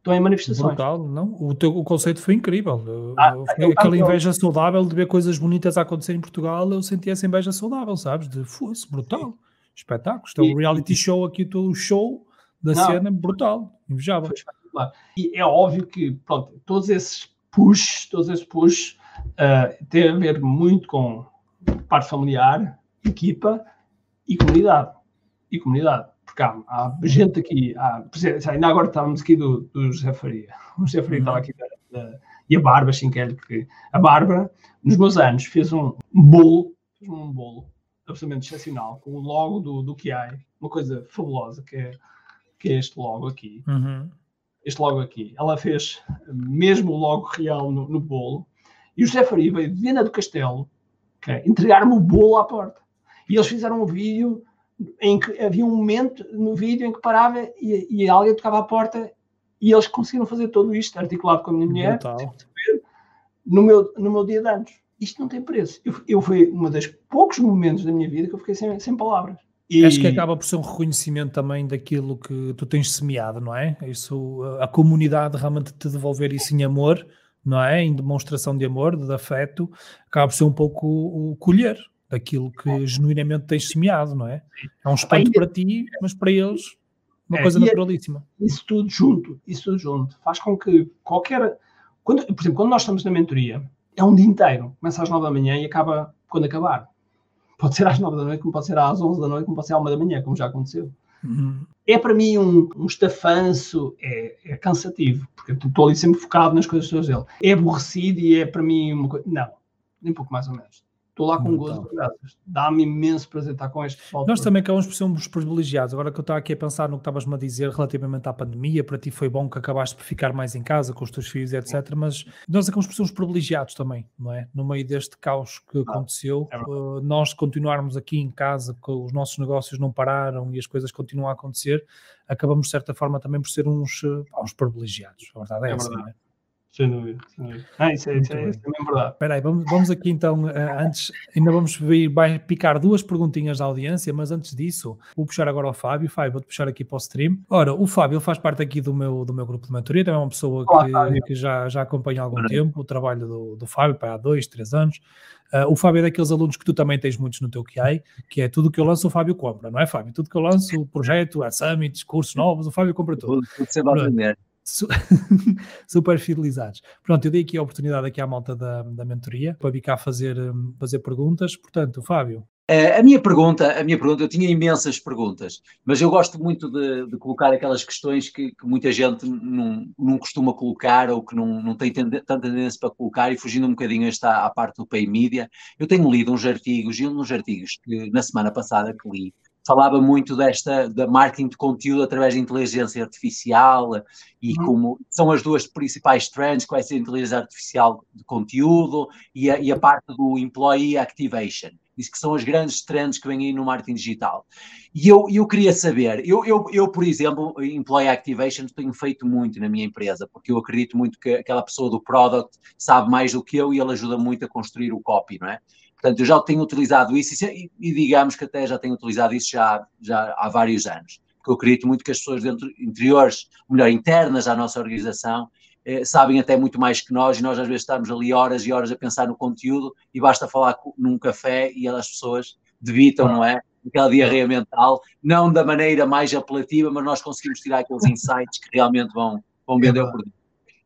estão em manifestações. Brutal, não? O teu o conceito foi incrível. Ah, eu, aquela inveja saudável de ver coisas bonitas a acontecer em Portugal, eu senti essa inveja saudável, sabes? De fosse brutal. Espetáculo. Isto é um reality show aqui, o show da não, cena brutal, invejável. E é óbvio que, pronto, todos esses push, todos esses push uh, têm a ver muito com parte familiar, equipa e comunidade. E comunidade. Porque há, há gente aqui, há, ainda agora estávamos aqui do, do José Faria. O José Faria uhum. estava aqui da, da, e a Bárbara, assim, que a Bárbara, nos meus anos, fez um bolo, fez um bolo absolutamente excepcional, com o logo do, do Kiai, uma coisa fabulosa, que é, que é este logo aqui. Uhum. Este logo aqui. Ela fez mesmo o logo real no, no bolo. E o José Faria veio de Viena do Castelo okay, entregar-me o bolo à porta. E eles fizeram um vídeo em que havia um momento no vídeo em que parava e, e alguém tocava à porta e eles conseguiram fazer tudo isto articulado com a minha mulher no meu, no meu dia de anos isto não tem preço. Eu, eu foi um dos poucos momentos da minha vida que eu fiquei sem, sem palavras. E... Acho que acaba por ser um reconhecimento também daquilo que tu tens semeado, não é? Isso, a comunidade realmente te devolver isso em amor, não é? Em demonstração de amor, de afeto, acaba por ser um pouco o colher daquilo que genuinamente tens semeado, não é? É um espanto para ti, mas para eles uma é, coisa é naturalíssima. Isso tudo junto, isso tudo junto, faz com que qualquer. Quando, por exemplo, quando nós estamos na mentoria, é um dia inteiro. Começa às 9 da manhã e acaba quando acabar. Pode ser às 9 da noite, como pode ser às 11 da noite, como pode ser à 1 da manhã, como já aconteceu. Uhum. É para mim um, um estafanço, é, é cansativo, porque estou ali sempre focado nas coisas dele. É aborrecido e é para mim uma coisa. Não, nem um pouco mais ou menos. Estou lá com gozo, graças. Dá-me imenso prazer estar com este pessoal. Nós também acabamos por ser uns privilegiados. Agora que eu estava aqui a pensar no que estavas-me a dizer relativamente à pandemia, para ti foi bom que acabaste por ficar mais em casa com os teus filhos, etc. Mas nós acabamos por ser uns privilegiados também, não é? No meio deste caos que ah, aconteceu, é uh, nós continuarmos aqui em casa, que os nossos negócios não pararam e as coisas continuam a acontecer, acabamos de certa forma também por ser uns, uh, uns privilegiados. A verdade é, é essa, verdade. não é? Sem dúvida, sem dúvida. Ah, isso é, isso é, isso é verdade. Espera aí, vamos, vamos aqui então, uh, antes, ainda vamos vir, vai picar duas perguntinhas da audiência, mas antes disso, vou puxar agora ao Fábio. Fábio, vou-te puxar aqui para o stream. Ora, o Fábio ele faz parte aqui do meu, do meu grupo de mentoria, também é uma pessoa que, que já, já acompanha há algum tempo o trabalho do, do Fábio, há dois, três anos. Uh, o Fábio é daqueles alunos que tu também tens muitos no teu QI, que é tudo que eu lanço, o Fábio compra, não é, Fábio? Tudo que eu lanço, o projeto, a summits, cursos novos, o Fábio compra tudo. Tudo que você vai vender. super fidelizados. Pronto, eu dei aqui a oportunidade aqui à malta da, da mentoria para vir cá fazer, hum, fazer perguntas. Portanto, Fábio. A minha pergunta, a minha pergunta, eu tinha imensas perguntas, mas eu gosto muito de, de colocar aquelas questões que, que, muita gente não, não costuma colocar ou que não, não tem tanta tendência para colocar e fugindo um bocadinho esta à parte do pay media, eu tenho lido uns artigos e um dos artigos que na semana passada que li falava muito desta da marketing de conteúdo através da inteligência artificial e uhum. como são as duas principais trends, qual é a inteligência artificial de conteúdo e a, e a, parte do employee activation. Diz que são as grandes trends que vêm aí no marketing digital. E eu, eu queria saber, eu, eu, eu, por exemplo, employee activation tenho feito muito na minha empresa, porque eu acredito muito que aquela pessoa do product sabe mais do que eu e ele ajuda muito a construir o copy, não é? Portanto, eu já tenho utilizado isso e, e, digamos que até já tenho utilizado isso já, já há vários anos. Porque eu acredito muito que as pessoas dentro, interiores, melhor, internas à nossa organização, eh, sabem até muito mais que nós e nós às vezes estamos ali horas e horas a pensar no conteúdo e basta falar num café e as pessoas debitam, não é? Aquela diarreia mental, não da maneira mais apelativa, mas nós conseguimos tirar aqueles insights que realmente vão, vão vender o produto.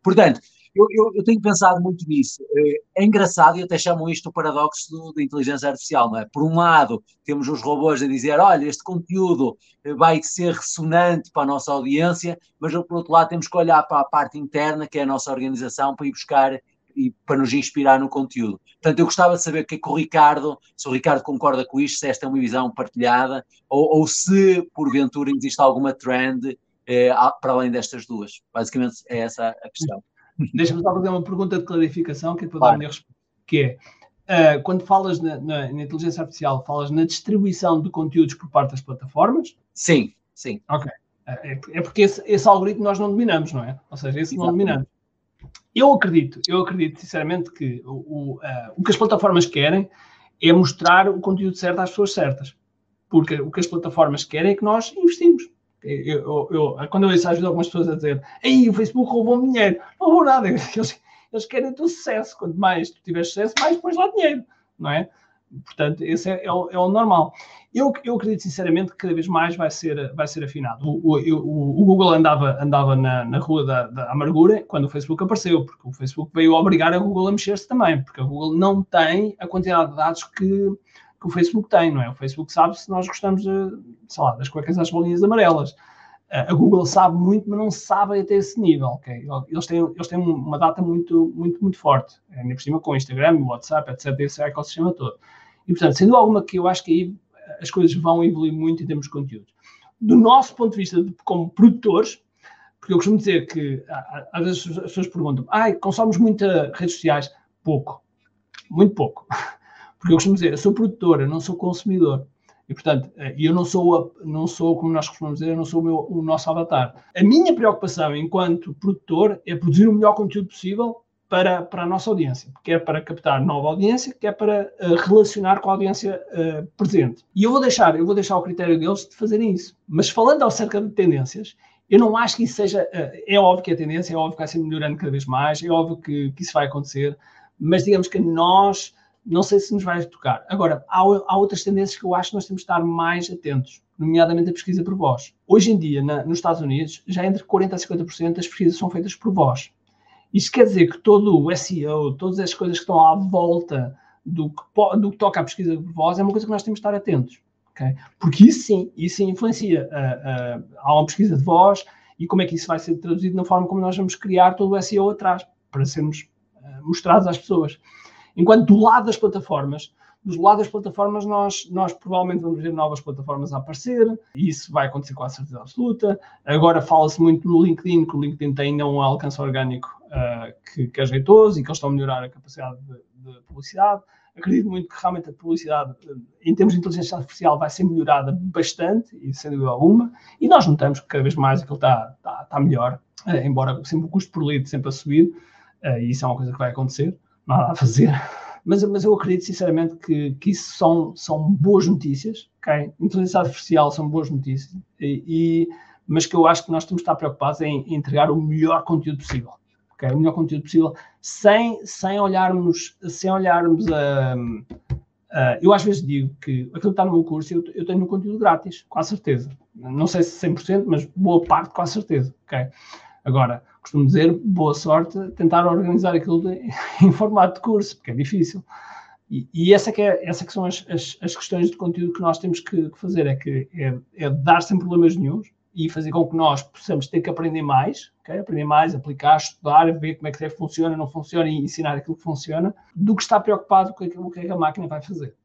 Portanto, eu, eu, eu, tenho pensado muito nisso. Eh, é engraçado e até chamam isto o paradoxo da inteligência artificial, não é? Por um lado, temos os robôs a dizer, olha, este conteúdo eh, vai ser ressonante para a nossa audiência, mas por outro lado temos que olhar para a parte interna, que é a nossa organização, para ir buscar e para nos inspirar no conteúdo. Portanto, eu gostava de saber o que é que o Ricardo, se o Ricardo concorda com isto, se esta é uma visão partilhada, ou, ou se, porventura, existe alguma trend eh, para além destas duas. Basicamente é essa a questão. Deixa-me só fazer uma pergunta de clarificação que é para dar a minha resposta, que é, uh, quando falas na, na, na, inteligência artificial, falas na distribuição de conteúdos por parte das plataformas? Sim, sim. Ok. É, é porque esse, esse, algoritmo nós não dominamos, não é? Ou seja, esse Exatamente. não dominamos. Eu acredito, eu acredito sinceramente que o, o, uh, o que as plataformas querem é mostrar o conteúdo certo às pessoas certas. Porque o que as plataformas querem é que nós investimos. Eu, eu, quando eu ouço ajudo algumas pessoas a dizer Ei, o Facebook roubou dinheiro. Não roubou nada. Eles, eles querem o teu sucesso. Quanto mais tu tiveres sucesso, mais pões lá dinheiro. Não é? Portanto, esse é, é, o, é o, normal. Eu, eu acredito sinceramente que cada vez mais vai ser, vai ser afinado. O, o, o Google andava, andava na, na rua da, da, amargura quando o Facebook apareceu, porque o Facebook veio obrigar a Google a mexer-se também, porque a Google não tem a quantidade de dados que, que o Facebook tem, não é? O Facebook sabe se nós gostamos, de, sei lá, das cuecas às bolinhas amarelas. A Google sabe muito, mas não sabe até esse nível, ok? Eles têm, eles têm uma data muito, muito, muito forte, ainda por cima com o Instagram, o WhatsApp, etc., esse ecossistema todo. E, portanto, sendo alguma que eu acho que aí as coisas vão evoluir muito em termos de conteúdo. Do nosso ponto de vista, de, como produtores, porque eu costumo dizer que às vezes as pessoas perguntam, ai, consomes muitas redes sociais? Pouco. Muito pouco. Porque eu costumo dizer, eu sou produtora, não sou consumidor. E, portanto, eh, eu não sou, não sou, como nós costumamos dizer, eu não sou o, meu, o nosso avatar. A minha preocupação enquanto produtor é produzir o melhor conteúdo possível para, para a nossa audiência, quer para captar nova audiência, quer para uh, relacionar com a audiência uh, presente. E eu vou deixar, eu vou deixar o critério deles de fazerem isso. Mas falando acerca de tendências, eu não acho que isso seja. Uh, é óbvio que é tendência, é óbvio que vai ser melhorando cada vez mais, é óbvio que, que isso vai acontecer, mas digamos que nós não sei se nos vai tocar. Agora, há, há, outras tendências que eu acho que nós temos de estar mais atentos, nomeadamente a pesquisa por voz. Hoje em dia, na, nos Estados Unidos, já entre 40% a 50% das pesquisas são feitas por voz. Isto quer dizer que todo o SEO, todas as coisas que estão à volta do que, do que toca à pesquisa por voz, é uma coisa que nós temos de estar atentos. Okay? Porque isso sim, isso influencia. Uh, há uma pesquisa de voz e como é que isso vai ser traduzido na forma como nós vamos criar todo o SEO atrás, para sermos uh, mostrados às pessoas. Enquanto do lado das plataformas, do lado das plataformas, nós, nós provavelmente vamos ver novas plataformas a aparecer, e isso vai acontecer com a certeza absoluta. Agora fala-se muito no LinkedIn, que o LinkedIn tem ainda um alcance orgânico uh, que, que é jeitoso e que eles estão a melhorar a capacidade de, de publicidade. Acredito muito que realmente a publicidade, em termos de inteligência artificial, vai ser melhorada bastante, e sem dúvida alguma, e nós notamos que cada vez mais aquilo está, está, está melhor, uh, embora sempre o custo por lead sempre a subir, uh, e isso é uma coisa que vai acontecer nada a fazer. Mas, mas eu acredito sinceramente que, que isso são, são boas notícias, ok? Inteligência artificial são boas notícias, e, e, mas que eu acho que nós temos de estar preocupados em, em entregar o melhor conteúdo possível, ok? O melhor conteúdo possível, sem, sem olharmos, sem olharmos a. Eu às vezes digo que aquilo que está no meu curso eu, eu tenho um conteúdo grátis, com a certeza. Não sei se 100%, mas boa parte com a certeza. ok? Agora, costumo dizer, boa sorte tentar organizar aquilo de, em formato de curso, porque é difícil. E, e essa, que é, essa que são as, as, as, questões de conteúdo que nós temos que, que fazer, é que é, é, dar sem problemas nenhums e fazer com que nós possamos ter que aprender mais, okay? aprender mais, aplicar, estudar, ver como é que funciona, não funciona e ensinar aquilo que funciona, do que estar preocupado com aquilo que a máquina vai fazer.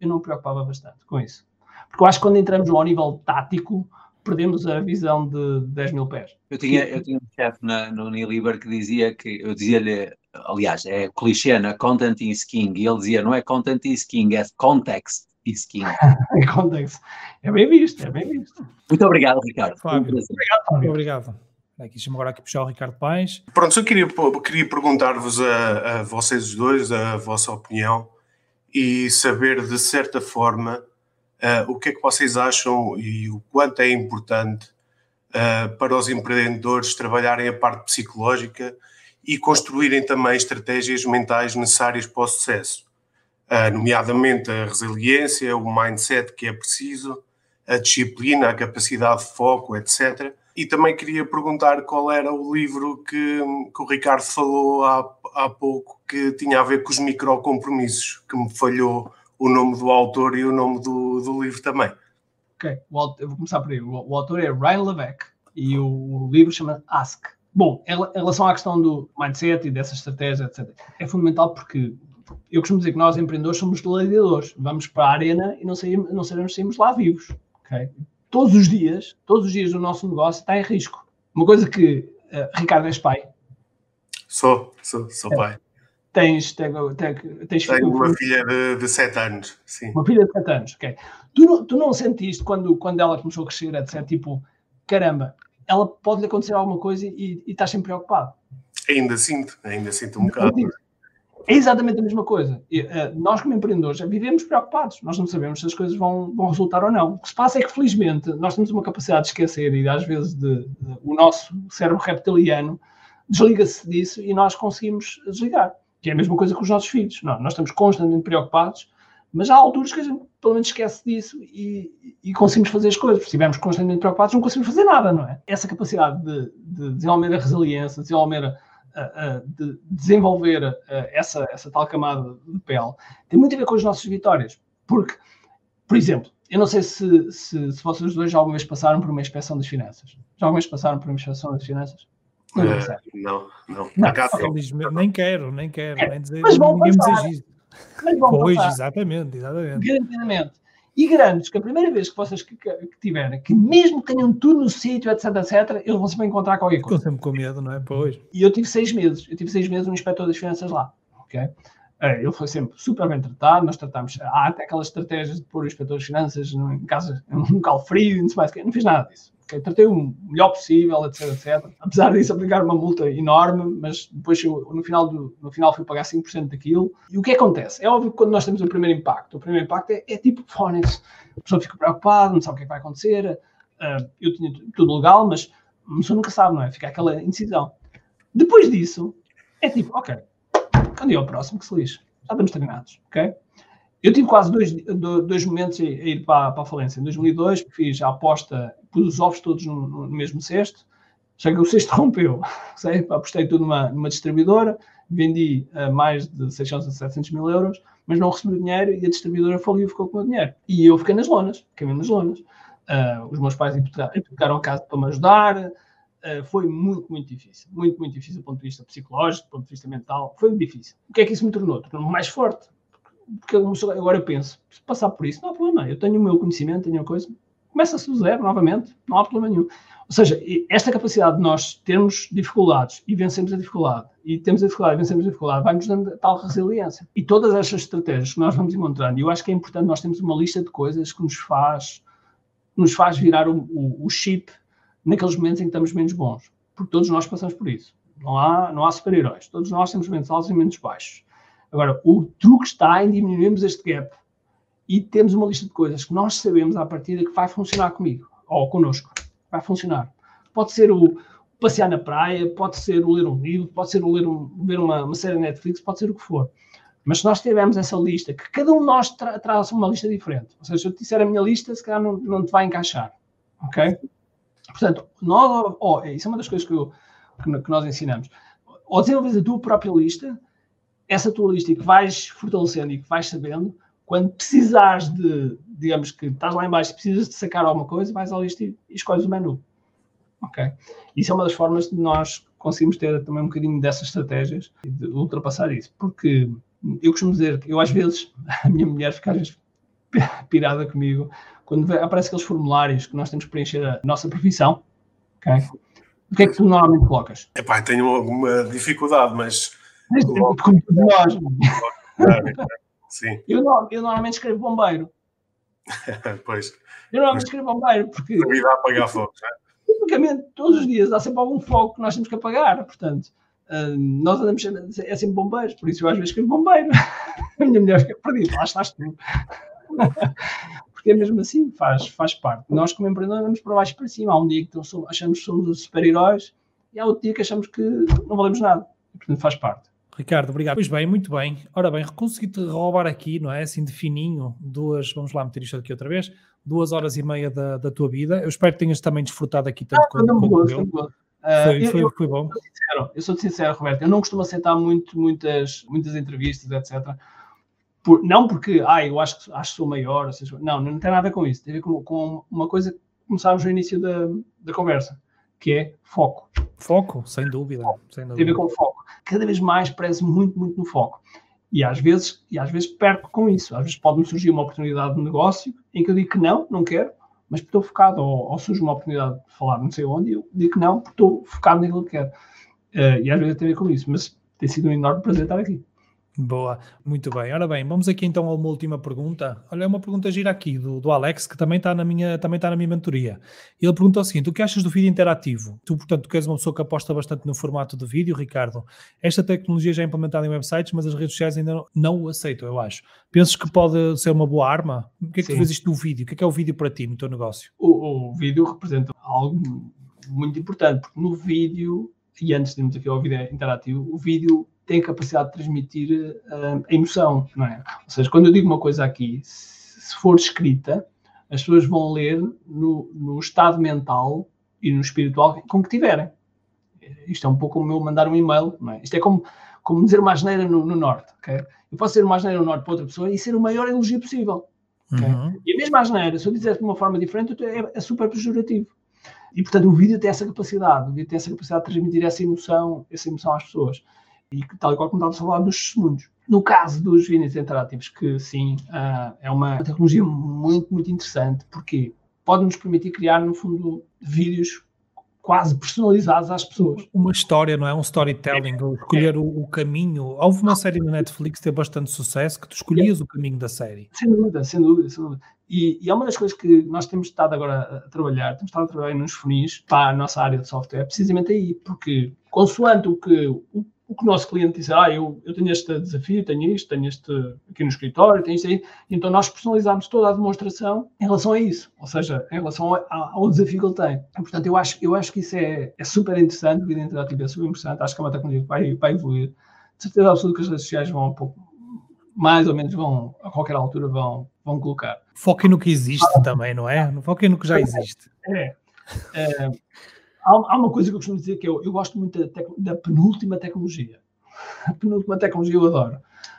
Eu não me preocupava bastante com isso. Porque eu acho que quando entramos ao nível tático, perdemos a visão de 10 mil pés. Eu tinha, eu tinha um chefe no Uniliber que dizia que, eu dizia-lhe, aliás, é clichê, na content is king, e ele dizia, não é content is king, é context is king. é context. É bem visto, é bem visto. Muito obrigado, Ricardo. Fábio. Obrigado, Fábio. Obrigado. Aqui, deixa-me agora aqui puxar o Ricardo Pais. Pronto, eu queria, queria perguntar-vos a, a vocês os dois a vossa opinião e saber de certa forma Uh, o que é que vocês acham e o quanto é importante uh, para os empreendedores trabalharem a parte psicológica e construírem também estratégias mentais necessárias para o sucesso, uh, nomeadamente a resiliência, o mindset que é preciso, a disciplina, a capacidade de foco, etc. E também queria perguntar qual era o livro que, que o Ricardo falou há, há pouco, que tinha a ver com os microcompromissos, que me falhou o nome do autor e o nome do, do livro também. Ok, o, eu vou começar por aí. O, o autor é Ryan Levesque e o, o livro chama Ask. Bom, em, relação à questão do mindset e dessa estratégia, etc., é fundamental porque eu costumo dizer que nós, empreendedores, somos gladiadores. Vamos para a arena e não, saímos, não sabemos se saímos lá vivos. Okay? Todos os dias, todos os dias do nosso negócio está em risco. Uma coisa que uh, Ricardo és pai. Sou, sou, sou é. pai. Tens, tens, tens Tenho uma filha de, de 7 anos, sim. Uma filha de 7 anos, ok. Tu não, tu não sentiste quando, quando ela começou a crescer, etc., tipo, caramba, ela pode-lhe acontecer alguma coisa e, e estás sempre preocupado? Ainda sinto, ainda sinto um bocado. É exatamente a mesma coisa. Eh, nós, como empreendedores, vivemos preocupados. Nós não sabemos se as coisas vão, vão resultar ou não. O que se passa é que, felizmente, nós temos uma capacidade de esquecer e, às vezes, de, de, o nosso cérebro reptiliano desliga-se disso e nós conseguimos desligar que é a mesma coisa com os nossos filhos. Não, nós estamos constantemente preocupados, Mas há alturas que a gente pelo menos esquece disso e, e conseguimos fazer as coisas. Se estivermos constantemente preocupados, não conseguimos fazer nada, não é? Essa capacidade de, de desenvolver a resiliência, desenvolver, a, de desenvolver essa, essa tal camada de pele, tem muito a ver com as nossas vitórias. Porque, por exemplo, eu não sei se, se, se vocês dois já alguma vez passaram por uma inspeção das finanças. Já alguma vez passaram por uma inspeção das finanças? Não, uh, não, não. não. Nem quero, nem quero. É, nem dizer, mas vão passar. Mas vão pois, passar. exatamente, exatamente. Garantidamente. E garanto que a primeira vez que vocês que, que, tiverem, que mesmo que tenham tudo no sítio, etc, etc, eles vão sempre encontrar qualquer coisa. Ficam sempre com medo, não é? Pois. E eu tive seis meses. Eu tive seis meses no inspetor das finanças lá. Ok? Eh, ele foi sempre super bem tratado, nós tratámos, há até aquelas estratégias de pôr o inspetor de finanças em casa, em um local frio, não, sei mais, não fiz nada disso. Tratei o melhor possível, etc, etc. Apesar disso, aplicar uma multa enorme, mas depois eu, no, final do, no final fui pagar 5% daquilo. E o que acontece? É óbvio que quando nós temos o primeiro impacto, o primeiro impacto é, é tipo Phonics. A pessoa fica preocupada, não sabe o que, é que vai acontecer. Uh, eu tinha tudo legal, mas a pessoa nunca sabe, não é? Fica aquela indecisão. Depois disso, é tipo, ok, quando é o próximo que se lixe? Já estamos treinados, ok? Eu tive quase dois, dois momentos a ir para, para a falência. Em 2002 fiz a aposta, pus os ovos todos no, no mesmo cesto, só que o cesto rompeu. Sei, apostei tudo numa, numa distribuidora, vendi a mais de 600 a 700 mil euros, mas não recebi o dinheiro e a distribuidora faliu e ficou com o dinheiro. E eu fiquei nas lonas, fiquei nas lonas. Uh, os meus pais hipotecaram a casa para me ajudar, Uh, foi muito, muito difícil. Muito, muito difícil do ponto de vista psicológico, do ponto de vista mental. Foi difícil. O que é que isso me tornou? Tornou-me mais forte. Porque agora eu penso, se passar por isso, não há problema. Eu tenho o meu conhecimento, tenho a coisa. Começa-se do zero, novamente, não há problema nenhum. Ou seja, esta capacidade de nós termos dificuldades e vencemos a dificuldade, e temos a dificuldade e vencemos a dificuldade, vai-nos dando tal resiliência. E todas estas estratégias que nós vamos encontrando, e eu acho que é importante nós termos uma lista de coisas que nos faz, nos faz virar o, o, o chip naqueles momentos em que estamos menos bons. Porque todos nós passamos por isso. Não há, não há super-heróis. Todos nós temos momentos altos e momentos baixos. Agora, o truque está em diminuirmos este gap e temos uma lista de coisas que nós sabemos à partida que vai funcionar comigo ou connosco. Vai funcionar. Pode ser o passear na praia, pode ser o ler um livro, pode ser o ler um, ver uma, uma série Netflix, pode ser o que for. Mas se nós tivermos essa lista, que cada um de nós tra traz uma lista diferente, ou seja, se eu te disser a minha lista, se calhar não, não te vai encaixar. Ok? Portanto, nós, oh, isso é uma das coisas que, eu, que, que nós ensinamos. Ou desenvolves a tua própria lista, essa tua lista que vais fortalecendo e que vais sabendo, quando precisares de, digamos que estás lá embaixo e precisas de sacar alguma coisa, vais à lista e, escolhes o menu. Ok? Isso é uma das formas de nós conseguimos ter também um bocadinho dessas estratégias e de ultrapassar isso. Porque eu costumo dizer que eu às vezes, a minha mulher fica às vezes pirada comigo, quando aparecem aqueles formulários que nós temos que preencher a nossa profissão, okay? o que é que tu normalmente colocas? Epá, tenho alguma dificuldade, mas. Como nós. Sim. Eu, eu normalmente escrevo bombeiro. pois. Eu normalmente escrevo bombeiro, porque. Vida a apagar fogo, não é? Tipicamente, todos os dias há sempre algum fogo que nós temos que apagar, portanto. Uh, nós andamos é sempre bombeiros, por isso eu às vezes escrevo bombeiro. a minha mulher fica perdida, lá estás tu porque é mesmo assim, faz, faz parte. Nós, como empreendedores, vamos para baixo para cima. Há um dia que achamos que somos os super-heróis e há outro dia que achamos que não valemos nada. E, portanto, faz parte. Ricardo, obrigado. Pois bem, muito bem. Ora bem, consegui-te roubar aqui, não é? Assim de fininho, duas, vamos lá meter isto aqui outra vez, duas horas e meia da, da tua vida. Eu espero que tenhas também desfrutado aqui tanto ah, quanto, eu. Uh, foi, foi, eu, foi bom. Eu sou, sincero, eu sou sincero, Roberto. Eu não costumo aceitar muito, muitas, muitas entrevistas, etc por, não porque, ah, eu acho, acho que sou maior, seja, não, não tem nada a ver com isso. Tem a ver com, com uma coisa que começámos no início da, da conversa, que é foco. Foco, sem dúvida, sem dúvida. Tem a ver com foco. Cada vez mais prezo muito, muito no foco. E às vezes, e às vezes perco com isso. Às vezes pode-me surgir uma oportunidade de negócio em que eu digo que não, não quero, mas porque estou focado, ou, ou surge uma oportunidade de falar não sei onde, e eu digo que não, porque estou focado naquilo que quero. Uh, e às vezes tem a ver com isso, mas tem sido um enorme prazer estar aqui. Boa, muito bem. Ora bem, vamos aqui então a uma última pergunta. Olha, é uma pergunta gira aqui do, do Alex, que também está na minha, também está na minha mentoria. Ele pergunta o seguinte: o que achas do vídeo interativo? Tu, portanto, tu és uma pessoa que aposta bastante no formato de vídeo, Ricardo. Esta tecnologia já é implementada em websites, mas as redes sociais ainda não, não o aceitam, eu acho. Pensas que pode ser uma boa arma? O que é que Sim. tu vês isto do vídeo? O que é que é o vídeo para ti no teu negócio? O, o vídeo representa algo muito importante, porque no vídeo, e antes de irmos aqui ao vídeo interativo, o vídeo tem a capacidade de transmitir uh, a emoção, não é? Ou seja, quando eu digo uma coisa aqui, se for escrita, as pessoas vão ler no, no estado mental e no espiritual com que tiverem. Isto é um pouco como eu mandar um e-mail, não é? Isto é como, como dizer uma asneira no, no norte, ok? Eu posso ser uma asneira no norte para outra pessoa e ser o maior elogio possível. Okay? Uhum. E a mesma asneira, se eu disser de uma forma diferente, é, é super pejorativo. E, portanto, o vídeo tem essa capacidade, o vídeo tem essa capacidade de transmitir essa emoção, essa emoção às pessoas. E tal e qual como estava a falar dos testemunhos. No caso dos vídeos interativos, que sim, uh, é uma tecnologia muito, muito interessante, porque pode nos permitir criar, no fundo, vídeos quase personalizados às pessoas. Uma história, não é? Um storytelling, é. escolher é. o, o, caminho. Houve uma série na Netflix que teve bastante sucesso, que tu escolhias é. o caminho da série. Sem dúvida, sem dúvida, sem dúvida. E, e é uma das coisas que nós temos estado agora a trabalhar, temos estado a trabalhar nos funis para a nossa área de software, precisamente aí, porque consoante o que o o que o nosso cliente diz, ah, eu, eu tenho este desafio, tenho isto, tenho este aqui no escritório, tenho isto aí, então nós personalizamos toda a demonstração em relação a isso, ou seja, em relação a, ao desafio que ele tem. E, portanto, eu acho, eu acho que isso é, é super interessante, o vídeo interativo é super interessante, acho que é tecnologia que vai, vai evoluir. De certeza absoluta que as redes sociais vão um pouco, mais ou menos vão, a qualquer altura, vão, vão colocar. Foquem no que existe ah, também, não é? Foquem no que já existe. É. é há, há, uma coisa que eu costumo dizer que eu, eu gosto muito da, da, penúltima tecnologia. A penúltima tecnologia eu adoro.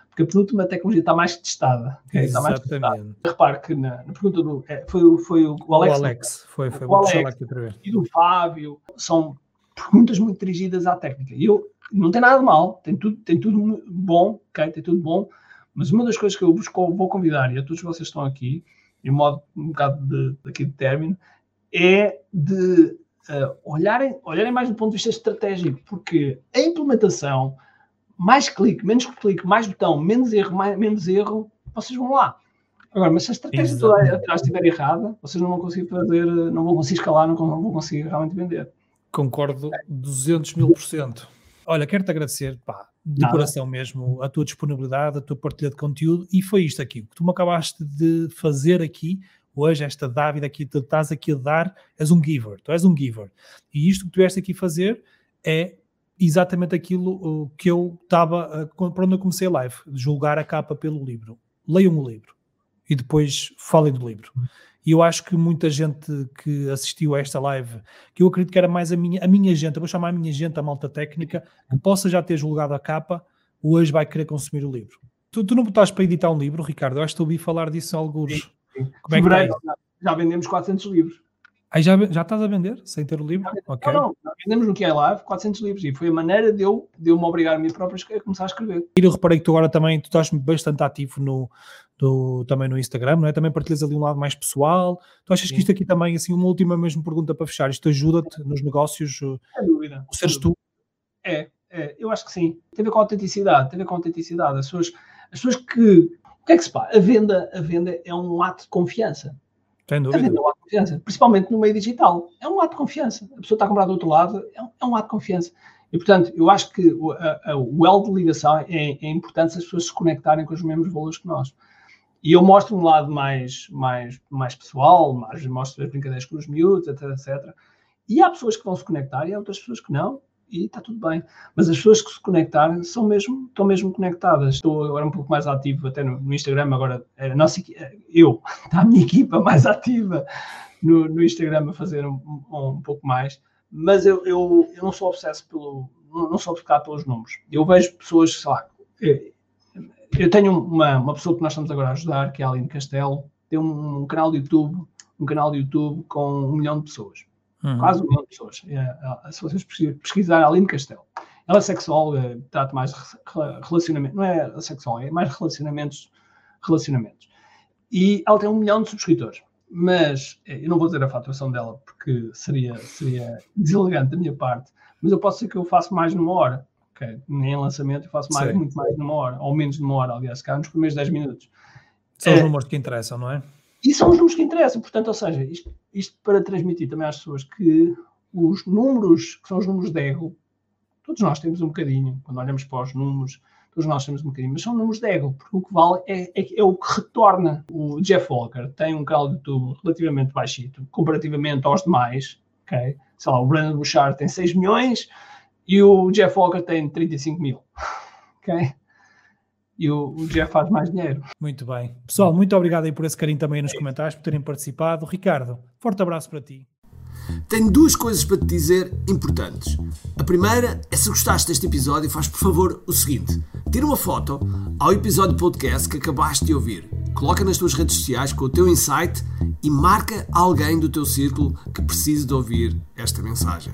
Porque a penúltima tecnologia está mais testada. Okay? Está mais testada. Repare que na, na pergunta do. É, foi, foi o, o Alex. O Alex, foi, foi. O Alex e do Fábio. São perguntas muito dirigidas à técnica. E eu, não tem nada de mal, tem tudo, tem tudo bom, okay? tem tudo bom. Mas uma das coisas que eu vos vou convidar, e a todos vocês estão aqui, em modo um bocado de, aqui de término, é de uh, olharem, olharem mais do ponto de vista estratégico, porque a implementação, mais clique, menos clique, mais botão, menos erro, mais, menos erro, vocês vão lá. Agora, mas se a estratégia toda atrás estiver errada, vocês não vão conseguir fazer, não vão conseguir escalar, não vão conseguir realmente vender. Concordo 200 mil por cento. Olha, quero-te agradecer, pá, de Nada. coração mesmo, a tua disponibilidade, a tua partilha de conteúdo e foi isto aqui, que tu me acabaste de fazer aqui, hoje, esta dávida aqui, tu estás aqui a dar, és um giver, tu és um giver. E isto que tu vieste aqui fazer é exatamente aquilo que eu estava, para onde eu comecei a live, julgar a capa pelo livro. Leiam o livro e depois falem do livro. E eu acho que muita gente que assistiu a esta live, que eu acredito que era mais a minha, a minha gente, eu vou chamar a minha gente, a malta técnica, que possa já ter julgado a capa, hoje vai querer consumir o livro. Tu, tu não botaste para editar um livro, Ricardo? Eu acho que ouvi falar disso alguns. Como é que Fevereiro, tá já vendemos 400 livros. Aí já, já estás a vender, sem ter o livro? Não, okay. não, não. vendemos no QI Live 400 livros e foi a maneira de eu, de eu me obrigar a mim próprio a começar a escrever. E eu reparei que tu agora também tu estás bastante ativo no, do, também no Instagram, não é? Também partilhas ali um lado mais pessoal. Tu achas Sim. que isto aqui também, assim, uma última mesmo pergunta para fechar, isto ajuda-te nos negócios? Sem dúvida. O seres tu? É, é, eu acho que sim. Tem a ver com a autenticidade, tem a ver com a autenticidade. As pessoas, as pessoas que o que é que se passa? A venda, a venda é um ato de confiança. Sem dúvida. A venda é um ato de confiança, principalmente no meio digital. É um ato de confiança. A pessoa está a comprar do outro lado, é um, é um ato de confiança. E, portanto, eu acho que o, a, a, o elo de ligação é, é importante se as pessoas se conectarem com os mesmos valores que nós. E eu mostro um lado mais, mais, mais pessoal, mais, mostro as brincadeiras com os miúdos, etc, etc. E há pessoas que vão se conectar e há outras pessoas que não e está tudo bem. Mas as pessoas que se conectarem são mesmo, estão mesmo conectadas. Estou agora um pouco mais ativo até no, no Instagram, agora a nossa, eu, está a minha equipa mais ativa no, no Instagram a fazer um, um, um, pouco mais, mas eu, eu, eu não sou obsesso pelo, não sou obcecado pelos números. Eu vejo pessoas, sei lá, eu, eu tenho uma, uma pessoa que nós estamos agora a ajudar, que é a Aline Castelo, tem um, um canal de YouTube, um canal de YouTube com um milhão de pessoas uhum. quase um milhão de pessoas. É, é, se vocês pesquisarem Aline Castelo, ela é sexual, é, trata mais relacionamento, não é sexual, é mais relacionamentos, relacionamentos. E ela tem um milhão de subscritores. Mas eu não vou dizer a faturação dela porque seria, seria deselegante da minha parte, mas eu posso dizer que eu faço mais numa hora. Okay? Nem em lançamento eu faço mais, muito mais numa hora, ou menos de uma hora, aliás, cá nos primeiros 10 minutos. São é, os números que interessam, não é? E são os números que interessam. Portanto, ou seja, isto, isto, para transmitir também às pessoas que os números, que são os números de ego, todos nós temos um bocadinho, quando olhamos para os números, todos nós temos um bocadinho, mas são números de ego, porque o que vale é, é, é o que retorna. O Jeff Walker tem um canal de YouTube relativamente baixito, comparativamente aos demais, ok? Sei lá, o Brandon Bouchard tem 6 milhões e o Jeff Walker tem 35 mil. ok? E o, o Jeff faz mais dinheiro. Muito bem. Pessoal, muito obrigado aí por esse carinho também nos comentários, por terem participado. Ricardo, forte abraço para ti. Tenho duas coisas para te dizer importantes. A primeira é se gostaste deste episódio, faz por favor o seguinte: tira uma foto ao episódio podcast que acabaste de ouvir, coloca nas tuas redes sociais com o teu insight e marca alguém do teu círculo que precise de ouvir esta mensagem.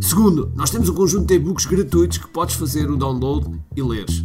Segundo, nós temos um conjunto de e-books gratuitos que podes fazer o download e leres.